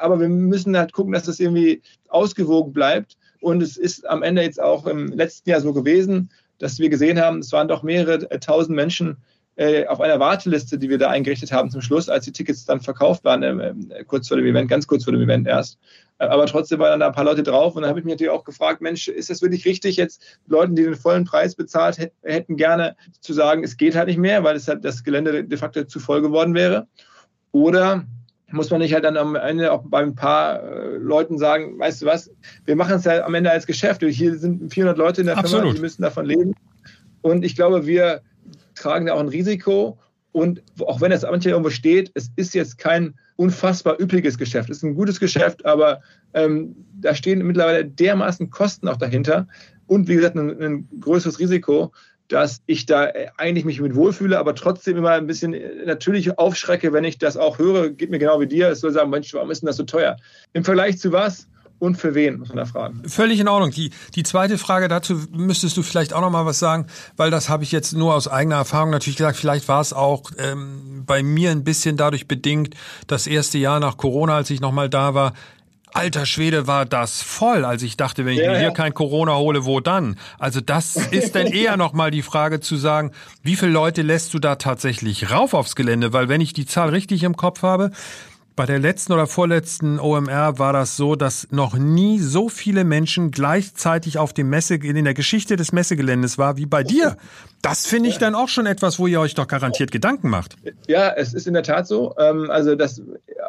aber wir müssen halt gucken, dass das irgendwie ausgewogen bleibt. Und es ist am Ende jetzt auch im letzten Jahr so gewesen, dass wir gesehen haben, es waren doch mehrere tausend Menschen, äh, auf einer Warteliste, die wir da eingerichtet haben zum Schluss, als die Tickets dann verkauft waren, äh, kurz vor dem Event, ganz kurz vor dem Event erst. Äh, aber trotzdem waren da ein paar Leute drauf und dann habe ich mich natürlich auch gefragt, Mensch, ist das wirklich richtig jetzt Leuten, die den vollen Preis bezahlt hätten, gerne zu sagen, es geht halt nicht mehr, weil es halt das Gelände de facto zu voll geworden wäre? Oder muss man nicht halt dann am Ende auch bei ein paar äh, Leuten sagen, weißt du was, wir machen es ja am Ende als Geschäft. Hier sind 400 Leute in der Absolut. Firma, die müssen davon leben. Und ich glaube, wir tragen da auch ein Risiko. Und auch wenn es manchmal irgendwo steht, es ist jetzt kein unfassbar üppiges Geschäft. Es ist ein gutes Geschäft, aber ähm, da stehen mittlerweile dermaßen Kosten auch dahinter und wie gesagt ein, ein größeres Risiko, dass ich da eigentlich mich mit wohlfühle, aber trotzdem immer ein bisschen natürlich aufschrecke, wenn ich das auch höre. Geht mir genau wie dir. Es soll sagen, Mensch, warum ist denn das so teuer? Im Vergleich zu was? Und für wen, muss man da fragen. Völlig in Ordnung. Die, die zweite Frage dazu müsstest du vielleicht auch noch mal was sagen, weil das habe ich jetzt nur aus eigener Erfahrung natürlich gesagt. Vielleicht war es auch ähm, bei mir ein bisschen dadurch bedingt, das erste Jahr nach Corona, als ich noch mal da war, Alter Schwede, war das voll, als ich dachte, wenn ich ja, mir hier ja. kein Corona hole, wo dann? Also das ist dann eher nochmal die Frage zu sagen, wie viele Leute lässt du da tatsächlich rauf aufs Gelände? Weil wenn ich die Zahl richtig im Kopf habe, bei der letzten oder vorletzten OMR war das so, dass noch nie so viele Menschen gleichzeitig auf dem Messe, in der Geschichte des Messegeländes war wie bei dir. Das finde ich dann auch schon etwas, wo ihr euch doch garantiert Gedanken macht. Ja, es ist in der Tat so. Ähm, also das,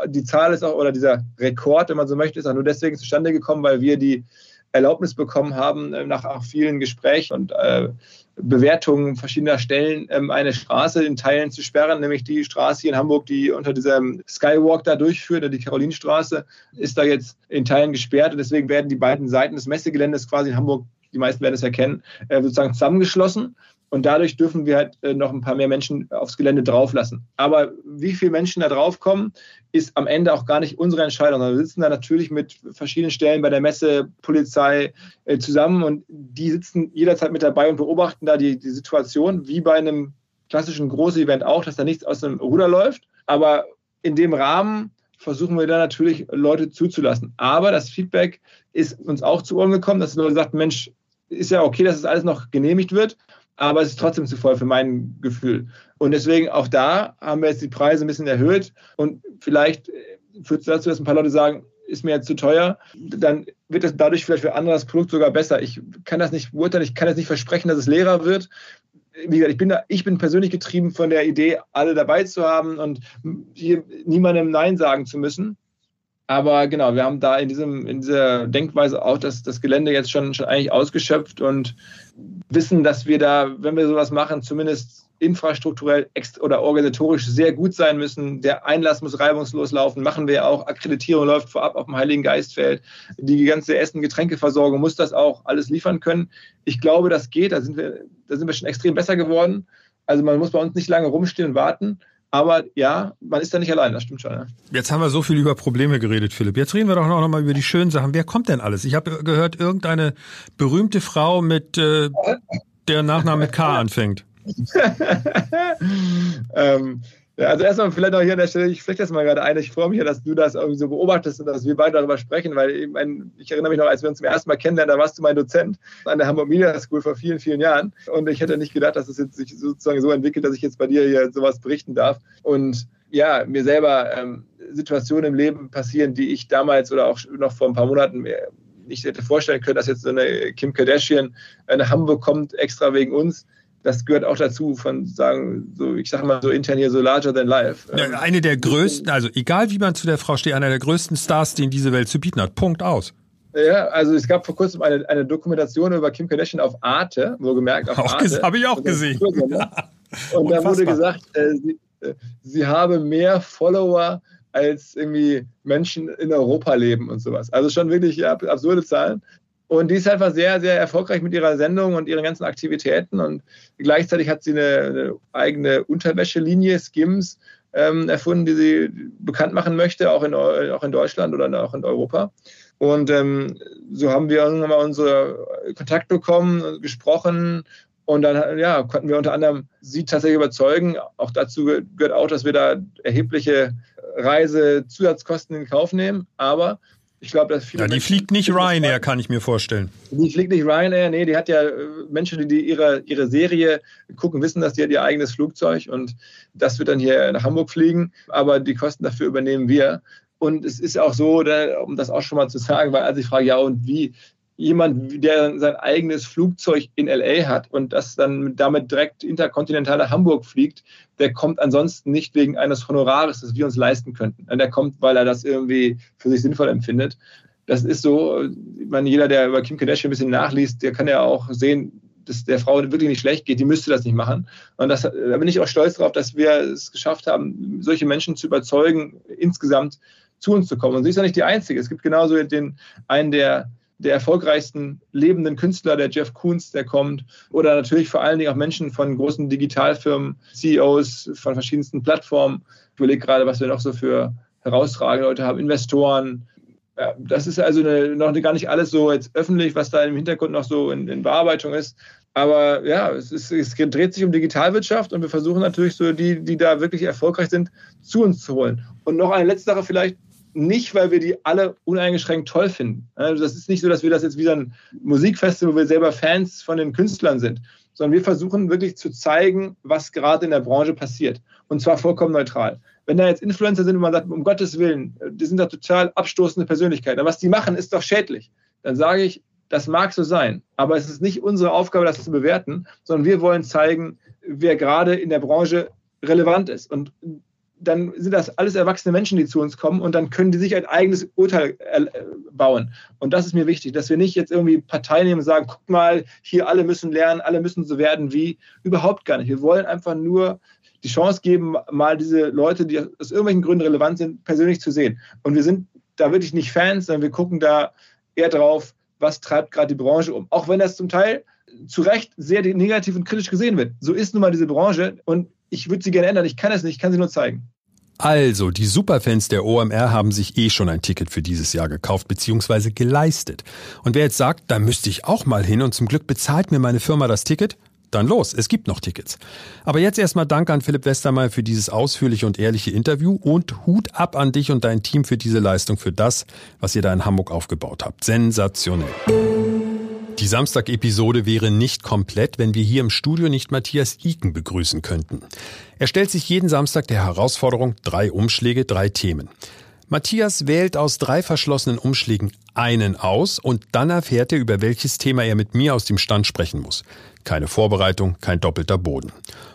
die Zahl ist auch, oder dieser Rekord, wenn man so möchte, ist auch nur deswegen zustande gekommen, weil wir die Erlaubnis bekommen haben, äh, nach vielen Gesprächen und äh, Bewertungen verschiedener Stellen ähm, eine Straße in Teilen zu sperren, nämlich die Straße hier in Hamburg, die unter diesem Skywalk da durchführt, die Karolinstraße, ist da jetzt in Teilen gesperrt und deswegen werden die beiden Seiten des Messegeländes quasi in Hamburg, die meisten werden es erkennen, äh, sozusagen zusammengeschlossen. Und dadurch dürfen wir halt äh, noch ein paar mehr Menschen aufs Gelände drauflassen. Aber wie viele Menschen da draufkommen, ist am Ende auch gar nicht unsere Entscheidung. Wir sitzen da natürlich mit verschiedenen Stellen bei der Messe, Polizei äh, zusammen und die sitzen jederzeit mit dabei und beobachten da die, die Situation wie bei einem klassischen Groß-Event auch, dass da nichts aus dem Ruder läuft. Aber in dem Rahmen versuchen wir da natürlich Leute zuzulassen. Aber das Feedback ist uns auch zu Ohren gekommen, dass Leute sagten, Mensch, ist ja okay, dass das alles noch genehmigt wird, aber es ist trotzdem zu voll für mein Gefühl. Und deswegen auch da haben wir jetzt die Preise ein bisschen erhöht und vielleicht führt es dazu, dass ein paar Leute sagen, ist mir jetzt zu teuer, dann wird es dadurch vielleicht für andere das Produkt sogar besser. Ich kann das nicht beurteilen, ich kann jetzt nicht versprechen, dass es leerer wird. Wie gesagt, ich bin, da, ich bin persönlich getrieben von der Idee, alle dabei zu haben und niemandem Nein sagen zu müssen. Aber genau, wir haben da in, diesem, in dieser Denkweise auch das, das Gelände jetzt schon, schon eigentlich ausgeschöpft und wissen, dass wir da, wenn wir sowas machen, zumindest infrastrukturell oder organisatorisch sehr gut sein müssen. Der Einlass muss reibungslos laufen, machen wir auch. Akkreditierung läuft vorab auf dem Heiligen Geistfeld. Die ganze Essen-Getränkeversorgung muss das auch alles liefern können. Ich glaube, das geht. Da sind wir, da sind wir schon extrem besser geworden. Also man muss bei uns nicht lange rumstehen und warten. Aber ja, man ist da nicht allein, das stimmt schon. Ja. Jetzt haben wir so viel über Probleme geredet, Philipp. Jetzt reden wir doch noch mal über die schönen Sachen. Wer kommt denn alles? Ich habe gehört, irgendeine berühmte Frau mit äh, der Nachname mit K anfängt. ähm, ja, also erstmal vielleicht noch hier an der Stelle, ich flechte das mal gerade ein, ich freue mich ja, dass du das irgendwie so beobachtest und dass wir beide darüber sprechen, weil ich, mein, ich erinnere mich noch, als wir uns zum ersten Mal kennenlernen, da warst du mein Dozent an der Hamburg Media School vor vielen, vielen Jahren. Und ich hätte nicht gedacht, dass es jetzt sich sozusagen so entwickelt, dass ich jetzt bei dir hier sowas berichten darf. Und ja, mir selber ähm, Situationen im Leben passieren, die ich damals oder auch noch vor ein paar Monaten mir nicht hätte vorstellen können, dass jetzt so eine Kim Kardashian nach Hamburg kommt, extra wegen uns das gehört auch dazu, von sagen, so, ich sage mal so intern hier so larger than life. Ähm, eine der größten, also egal wie man zu der Frau steht, einer der größten Stars, den diese Welt zu bieten hat. Punkt aus. Ja, also es gab vor kurzem eine, eine Dokumentation über Kim Kardashian auf Arte, wo gemerkt auf auch Arte. Habe ich auch gesehen. Ne? Und da wurde gesagt, äh, sie, äh, sie habe mehr Follower als irgendwie Menschen in Europa leben und sowas. Also schon wirklich ja, absurde Zahlen. Und die ist einfach sehr, sehr erfolgreich mit ihrer Sendung und ihren ganzen Aktivitäten. Und gleichzeitig hat sie eine, eine eigene Unterwäschelinie, Skims, ähm, erfunden, die sie bekannt machen möchte, auch in, auch in Deutschland oder auch in Europa. Und ähm, so haben wir irgendwann mal unsere Kontakt bekommen, gesprochen und dann ja, konnten wir unter anderem sie tatsächlich überzeugen. Auch dazu gehört auch, dass wir da erhebliche Reisezusatzkosten in Kauf nehmen. Aber ich glaube, dass viele. Ja, die fliegt nicht Ryanair, kann ich mir vorstellen. Die fliegt nicht Ryanair, nee, die hat ja äh, Menschen, die ihre, ihre Serie gucken, wissen, dass die hat ihr eigenes Flugzeug und das wird dann hier nach Hamburg fliegen, aber die Kosten dafür übernehmen wir. Und es ist auch so, um das auch schon mal zu sagen, weil als ich frage, ja, und wie, jemand, der sein eigenes Flugzeug in LA hat und das dann damit direkt interkontinental nach Hamburg fliegt, der kommt ansonsten nicht wegen eines Honorares, das wir uns leisten könnten. Der kommt, weil er das irgendwie für sich sinnvoll empfindet. Das ist so, ich meine, jeder, der über Kim Kardashian ein bisschen nachliest, der kann ja auch sehen, dass der Frau wirklich nicht schlecht geht, die müsste das nicht machen. Und das, da bin ich auch stolz darauf, dass wir es geschafft haben, solche Menschen zu überzeugen, insgesamt zu uns zu kommen. Und sie ist ja nicht die Einzige. Es gibt genauso den einen, der der erfolgreichsten lebenden Künstler, der Jeff Koons, der kommt. Oder natürlich vor allen Dingen auch Menschen von großen Digitalfirmen, CEOs von verschiedensten Plattformen. Ich überlege gerade, was wir noch so für herausragende Leute haben, Investoren. Ja, das ist also eine, noch gar nicht alles so jetzt öffentlich, was da im Hintergrund noch so in, in Bearbeitung ist. Aber ja, es, ist, es, dreht sich um Digitalwirtschaft und wir versuchen natürlich so die, die da wirklich erfolgreich sind, zu uns zu holen. Und noch eine letzte Sache vielleicht, nicht, weil wir die alle uneingeschränkt toll finden. Also das ist nicht so, dass wir das jetzt wie ein Musikfestival, wo wir selber Fans von den Künstlern sind, sondern wir versuchen wirklich zu zeigen, was gerade in der Branche passiert. Und zwar vollkommen neutral. Wenn da jetzt Influencer sind und man sagt, um Gottes Willen, die sind doch total abstoßende Persönlichkeiten, was die machen, ist doch schädlich. Dann sage ich, das mag so sein, aber es ist nicht unsere Aufgabe, das zu bewerten, sondern wir wollen zeigen, wer gerade in der Branche relevant ist. Und dann sind das alles erwachsene Menschen, die zu uns kommen und dann können die sich ein eigenes Urteil äh, bauen. Und das ist mir wichtig, dass wir nicht jetzt irgendwie Partei nehmen und sagen, guck mal, hier alle müssen lernen, alle müssen so werden wie. Überhaupt gar nicht. Wir wollen einfach nur die Chance geben, mal diese Leute, die aus irgendwelchen Gründen relevant sind, persönlich zu sehen. Und wir sind da wirklich nicht Fans, sondern wir gucken da eher drauf, was treibt gerade die Branche um. Auch wenn das zum Teil zu Recht sehr negativ und kritisch gesehen wird. So ist nun mal diese Branche und ich würde sie gerne ändern. Ich kann es nicht, ich kann sie nur zeigen. Also, die Superfans der OMR haben sich eh schon ein Ticket für dieses Jahr gekauft bzw. geleistet. Und wer jetzt sagt, da müsste ich auch mal hin und zum Glück bezahlt mir meine Firma das Ticket, dann los. Es gibt noch Tickets. Aber jetzt erstmal Dank an Philipp Westermeier für dieses ausführliche und ehrliche Interview und Hut ab an dich und dein Team für diese Leistung, für das, was ihr da in Hamburg aufgebaut habt. Sensationell. Die Samstag-Episode wäre nicht komplett, wenn wir hier im Studio nicht Matthias Iken begrüßen könnten. Er stellt sich jeden Samstag der Herausforderung drei Umschläge, drei Themen. Matthias wählt aus drei verschlossenen Umschlägen einen aus und dann erfährt er, über welches Thema er mit mir aus dem Stand sprechen muss. Keine Vorbereitung, kein doppelter Boden.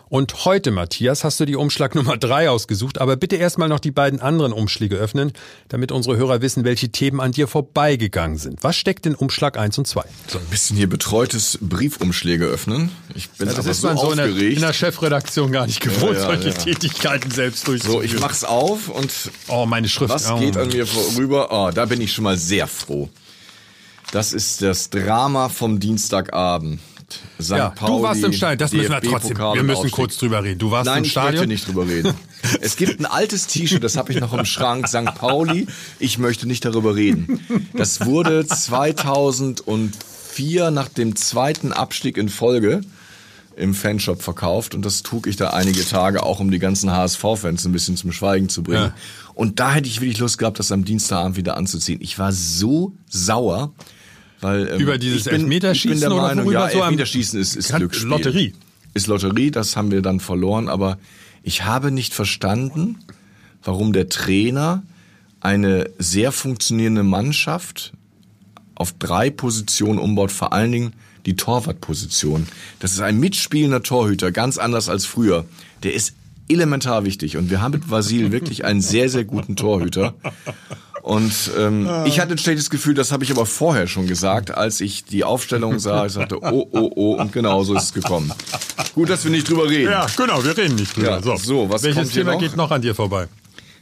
Und heute, Matthias, hast du die Umschlag Nummer drei ausgesucht, aber bitte erstmal noch die beiden anderen Umschläge öffnen, damit unsere Hörer wissen, welche Themen an dir vorbeigegangen sind. Was steckt in Umschlag eins und zwei? So ein bisschen hier betreutes Briefumschläge öffnen. Ich bin Ja, das ist so man so in der, in der Chefredaktion gar nicht gewohnt, Ja, ja, solche ja. Tätigkeiten selbst so, durchzuführen. ich mach's auf und Oh, meine Schrift. was oh. geht an mir vorüber? Oh, da bin ich schon mal sehr froh. Das ist das Drama vom Dienstagabend. St. Ja, Pauli, du warst im Stadion, das müssen wir trotzdem, wir müssen Aufstieg. kurz drüber reden. Du warst Nein, im ich Stadion? möchte nicht drüber reden. Es gibt ein altes T-Shirt, das habe ich noch im Schrank, St. Pauli. Ich möchte nicht darüber reden. Das wurde 2004 nach dem zweiten Abstieg in Folge im Fanshop verkauft und das trug ich da einige Tage auch, um die ganzen HSV-Fans ein bisschen zum Schweigen zu bringen. Ja. Und da hätte ich wirklich Lust gehabt, das am Dienstagabend wieder anzuziehen. Ich war so sauer, weil ähm, Über dieses ich ich bin Elfmeterschießen der oder Meinung, ja, so Elfmeterschießen ist, ist Glücksspiel. Lotterie. Ist Lotterie, das haben wir dann verloren, aber ich habe nicht verstanden, warum der Trainer eine sehr funktionierende Mannschaft auf drei Positionen umbaut, vor allen Dingen die Torwartposition. Das ist ein mitspielender Torhüter, ganz anders als früher. Der ist elementar wichtig und wir haben mit Vasil wirklich einen sehr, sehr guten Torhüter. Und ähm, ich hatte ein schlechtes Gefühl, das habe ich aber vorher schon gesagt, als ich die Aufstellung sah. Ich sagte, oh, oh, oh, und genau so ist es gekommen. Gut, dass wir nicht drüber reden. Ja, genau, wir reden nicht drüber. Ja, so, was Welches kommt hier Thema noch? geht noch an dir vorbei?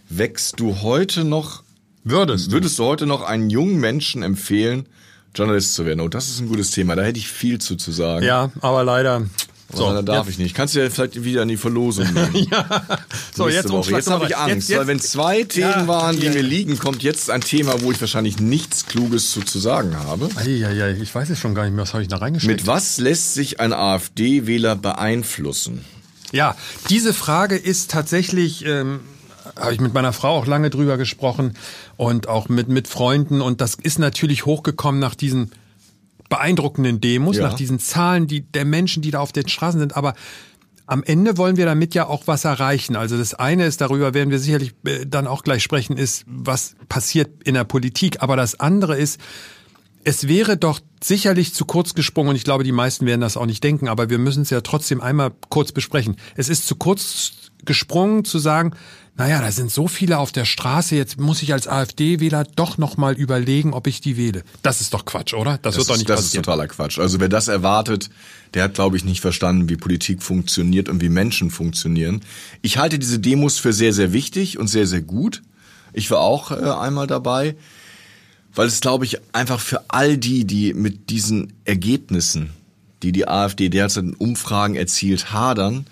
Wächst du heute noch, Würdest du? würdest du heute noch einen jungen Menschen empfehlen, Journalist zu werden? Oh, das ist ein gutes Thema. Da hätte ich viel zu, zu sagen. Ja, aber leider. So, So, da darf jetzt, ich nicht. Kannst du ja vielleicht wieder in die Verlosung nehmen. so Nächste jetzt Jetzt habe ich Angst, Jetzt, jetzt, weil wenn zwei Themen Ja, waren, die ja. mir liegen, kommt jetzt ein Thema, wo ich wahrscheinlich nichts Kluges zu, zu sagen habe. Eieiei, ich weiß es schon gar nicht mehr, was habe ich da reingeschickt? Mit was lässt sich ein AfD-Wähler beeinflussen? Ja, diese Frage ist tatsächlich, ähm, habe ich mit meiner Frau auch lange drüber gesprochen und auch mit, mit Freunden und das ist natürlich hochgekommen nach diesen beeindruckenden Demos, Ja. nach diesen Zahlen die, der Menschen, die da auf den Straßen sind, aber am Ende wollen wir damit ja auch was erreichen. Also das eine ist, darüber werden wir sicherlich äh, dann auch gleich sprechen, ist, was passiert in der Politik. Aber das andere ist, es wäre doch sicherlich zu kurz gesprungen und ich glaube, die meisten werden das auch nicht denken, aber wir müssen es ja trotzdem einmal kurz besprechen. Es ist zu kurz gesprungen zu sagen, naja, da sind so viele auf der Straße, jetzt muss ich als AfD-Wähler doch nochmal überlegen, ob ich die wähle. Das ist doch Quatsch, oder? Das, Das, wird doch ist, nicht das ist passieren. totaler Quatsch. Also wer das erwartet, der hat, glaube ich, nicht verstanden, wie Politik funktioniert und wie Menschen funktionieren. Ich halte diese Demos für sehr, sehr wichtig und sehr, sehr gut. Ich war auch äh, einmal dabei, weil es, glaube ich, einfach für all die, die mit diesen Ergebnissen, die die AfD derzeit in Umfragen erzielt, hadern,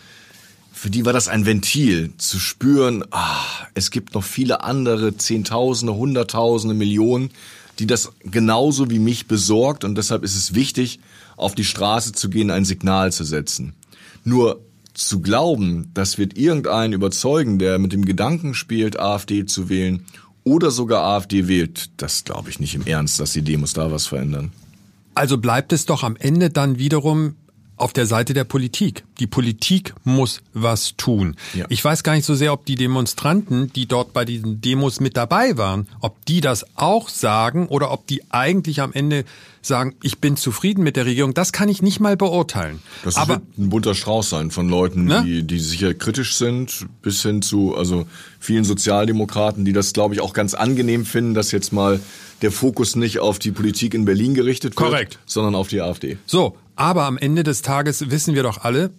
für die war das ein Ventil, zu spüren, ah, es gibt noch viele andere, Zehntausende, Hunderttausende, Millionen, die das genauso wie mich besorgt und deshalb ist es wichtig, auf die Straße zu gehen, ein Signal zu setzen. Nur zu glauben, das wird irgendeinen überzeugen, der mit dem Gedanken spielt, AfD zu wählen oder sogar AfD wählt, das glaube ich nicht im Ernst, dass die Demos da was verändern. Also bleibt es doch am Ende dann wiederum auf der Seite der Politik. Die Politik muss was tun. Ja. Ich weiß gar nicht so sehr, ob die Demonstranten, die dort bei diesen Demos mit dabei waren, ob die das auch sagen oder ob die eigentlich am Ende sagen, ich bin zufrieden mit der Regierung. Das kann ich nicht mal beurteilen. Das Aber wird ein bunter Strauß sein von Leuten, Ne? die, die sicher kritisch sind, bis hin zu also vielen Sozialdemokraten, die das, glaube ich, auch ganz angenehm finden, dass jetzt mal der Fokus nicht auf die Politik in Berlin gerichtet wird, Korrekt. sondern auf die AfD. So, aber am Ende des Tages wissen wir doch alle,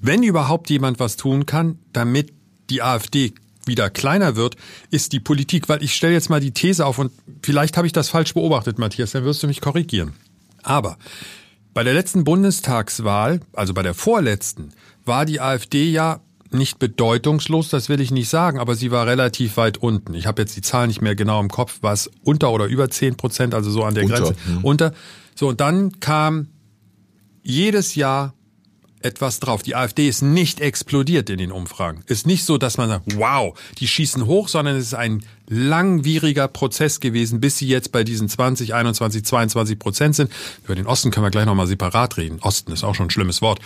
wenn überhaupt jemand was tun kann, damit die AfD wieder kleiner wird, ist die Politik, weil ich stelle jetzt mal die These auf und vielleicht habe ich das falsch beobachtet, Matthias, dann wirst du mich korrigieren. Aber bei der letzten Bundestagswahl, also bei der vorletzten, war die AfD ja nicht bedeutungslos, das will ich nicht sagen, aber sie war relativ weit unten. Ich habe jetzt die Zahl nicht mehr genau im Kopf, war es unter oder über 10 Prozent, also so an der Unter, Grenze. hm. Unter. So, und dann kam jedes Jahr etwas drauf. Die AfD ist nicht explodiert in den Umfragen. Ist nicht so, dass man sagt, wow, die schießen hoch, sondern es ist ein langwieriger Prozess gewesen, bis sie jetzt bei diesen 20, 21, 22 Prozent sind. Über den Osten können wir gleich nochmal separat reden. Osten ist auch schon ein schlimmes Wort.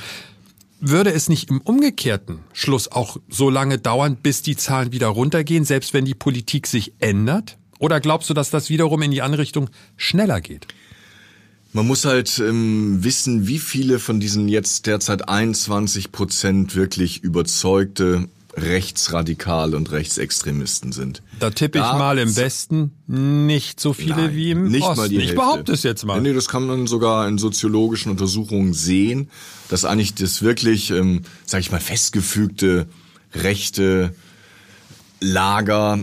Würde es nicht im umgekehrten Schluss auch so lange dauern, bis die Zahlen wieder runtergehen, selbst wenn die Politik sich ändert? Oder glaubst du, dass das wiederum in die andere Richtung schneller geht? Man muss halt ähm, wissen, wie viele von diesen jetzt derzeit 21 Prozent wirklich überzeugte Rechtsradikale und Rechtsextremisten sind. Da tippe ich da mal im Westen nicht so viele Nein, wie im nicht Osten. Mal die ich behaupte es jetzt mal. Nee, das kann man sogar in soziologischen Untersuchungen sehen, dass eigentlich das wirklich, ähm, sag ich mal, festgefügte rechte Lager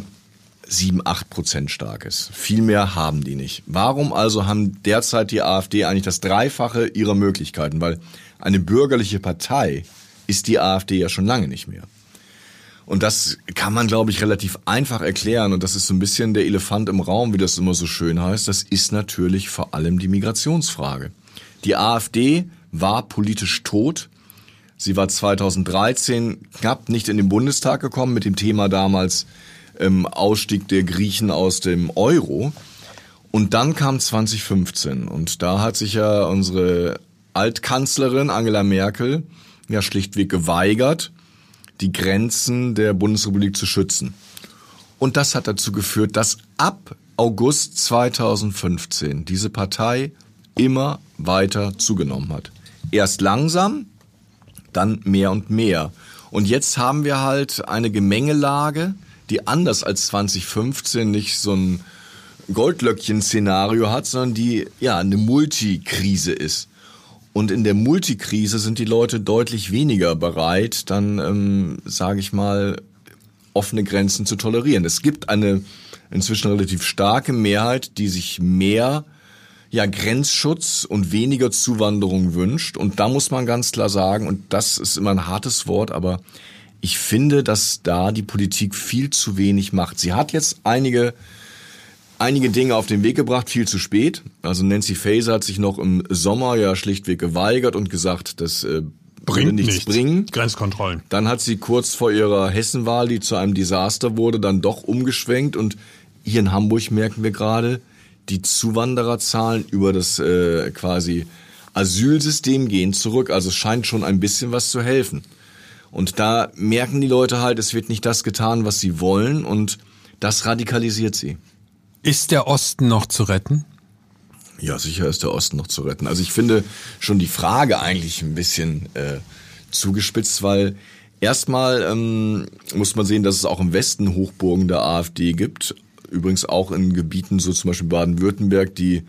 7, 8 Prozent stark ist. Viel mehr haben die nicht. Warum also haben derzeit die AfD eigentlich das Dreifache ihrer Möglichkeiten? Weil eine bürgerliche Partei ist die AfD ja schon lange nicht mehr. Und das kann man, glaube ich, relativ einfach erklären. Und das ist so ein bisschen der Elefant im Raum, wie das immer so schön heißt. Das ist natürlich vor allem die Migrationsfrage. Die AfD war politisch tot. Sie war 2013 knapp nicht in den Bundestag gekommen mit dem Thema damals ähm, Ausstieg der Griechen aus dem Euro. Und dann kam 2015 und da hat sich ja unsere Altkanzlerin Angela Merkel ja schlichtweg geweigert, die Grenzen der Bundesrepublik zu schützen. Und das hat dazu geführt, dass ab August 2015 diese Partei immer weiter zugenommen hat. Erst langsam, dann mehr und mehr. Und jetzt haben wir halt eine Gemengelage, die anders als 2015 nicht so ein Goldlöckchen-Szenario hat, sondern die ja eine Multikrise ist. Und in der Multikrise sind die Leute deutlich weniger bereit, dann, ähm, sage ich mal, offene Grenzen zu tolerieren. Es gibt eine inzwischen relativ starke Mehrheit, die sich mehr ja, Grenzschutz und weniger Zuwanderung wünscht. Und da muss man ganz klar sagen, und das ist immer ein hartes Wort, aber ich finde, dass da die Politik viel zu wenig macht. Sie hat jetzt einige einige Dinge auf den Weg gebracht, viel zu spät. Also Nancy Faeser hat sich noch im Sommer ja schlichtweg geweigert und gesagt, das äh, bringt nichts, nichts bringen. Grenzkontrollen. Dann hat sie kurz vor ihrer Hessenwahl, die zu einem Desaster wurde, dann doch umgeschwenkt und hier in Hamburg merken wir gerade, die Zuwandererzahlen über das äh, quasi Asylsystem gehen zurück. Also es scheint schon ein bisschen was zu helfen. Und da merken die Leute halt, es wird nicht das getan, was sie wollen und das radikalisiert sie. Ist der Osten noch zu retten? Ja, sicher ist der Osten noch zu retten. Also ich finde schon die Frage eigentlich ein bisschen äh, zugespitzt, weil erstmal ähm, muss man sehen, dass es auch im Westen Hochburgen der AfD gibt. Übrigens auch in Gebieten, so zum Beispiel Baden-Württemberg, die,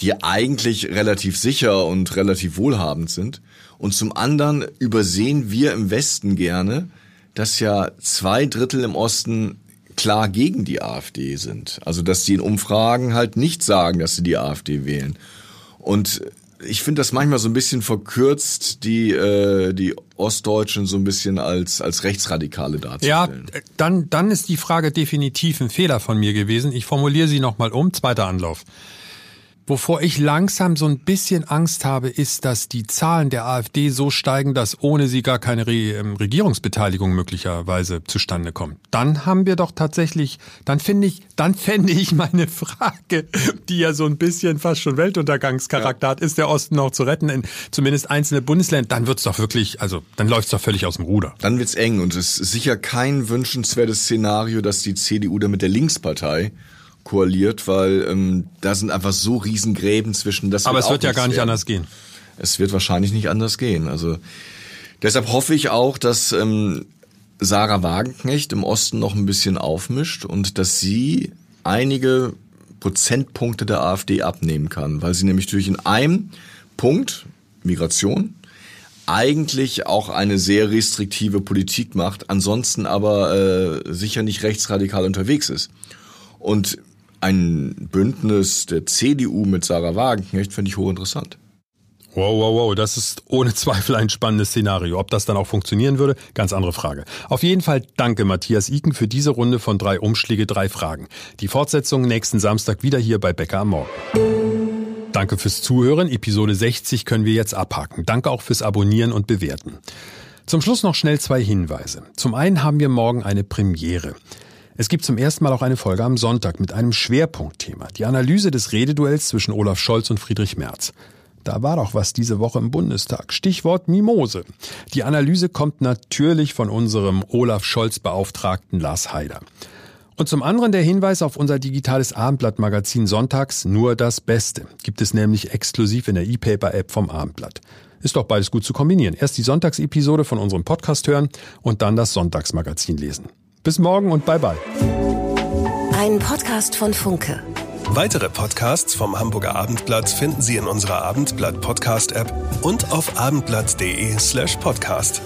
die eigentlich relativ sicher und relativ wohlhabend sind. Und zum anderen übersehen wir im Westen gerne, dass ja zwei Drittel im Osten klar gegen die AfD sind. Also dass die in Umfragen halt nicht sagen, dass sie die AfD wählen. Und ich finde das manchmal so ein bisschen verkürzt, die, äh, die Ostdeutschen so ein bisschen als, als Rechtsradikale darzustellen. Ja, dann, dann ist die Frage definitiv ein Fehler von mir gewesen. Ich formuliere sie nochmal um, zweiter Anlauf. Wovor ich langsam so ein bisschen Angst habe, ist, dass die Zahlen der AfD so steigen, dass ohne sie gar keine Re ähm, Regierungsbeteiligung möglicherweise zustande kommt. Dann haben wir doch tatsächlich, dann finde ich, dann fände ich meine Frage, die ja so ein bisschen fast schon Weltuntergangscharakter ja. hat, ist der Osten noch zu retten in zumindest einzelne Bundesländer, dann wird's doch wirklich, also dann läuft's doch völlig aus dem Ruder. Dann wird's eng und es ist sicher kein wünschenswertes Szenario, dass die CDU da mit der Linkspartei koaliert, weil ähm, da sind einfach so Riesengräben zwischen. Das Aber es wird ja gar nicht werden. anders gehen. Es wird wahrscheinlich nicht anders gehen. Also deshalb hoffe ich auch, dass ähm, Sarah Wagenknecht im Osten noch ein bisschen aufmischt und dass sie einige Prozentpunkte der AfD abnehmen kann, weil sie nämlich durch in einem Punkt Migration eigentlich auch eine sehr restriktive Politik macht, ansonsten aber äh, sicher nicht rechtsradikal unterwegs ist. Und ein Bündnis der CDU mit Sarah Wagenknecht finde ich hochinteressant. Wow, wow, wow, das ist ohne Zweifel ein spannendes Szenario. Ob das dann auch funktionieren würde, ganz andere Frage. Auf jeden Fall danke Matthias Iken für diese Runde von drei Umschläge, drei Fragen. Die Fortsetzung nächsten Samstag wieder hier bei Becker am Morgen. Danke fürs Zuhören. Episode 60 können wir jetzt abhaken. Danke auch fürs Abonnieren und Bewerten. Zum Schluss noch schnell zwei Hinweise. Zum einen haben wir morgen eine Premiere. Es gibt zum ersten Mal auch eine Folge am Sonntag mit einem Schwerpunktthema. Die Analyse des Rededuells zwischen Olaf Scholz und Friedrich Merz. Da war doch was diese Woche im Bundestag. Stichwort Mimose. Die Analyse kommt natürlich von unserem Olaf Scholz Beauftragten Lars Haider. Und zum anderen der Hinweis auf unser digitales Abendblatt-Magazin Sonntags Nur das Beste. Gibt es nämlich exklusiv in der E-Paper-App vom Abendblatt. Ist doch beides gut zu kombinieren. Erst die Sonntagsepisode von unserem Podcast hören und dann das Sonntagsmagazin lesen. Bis morgen und bye bye. Ein Podcast von Funke. Weitere Podcasts vom Hamburger Abendblatt finden Sie in unserer Abendblatt Podcast App und auf abendblatt.de slash podcast.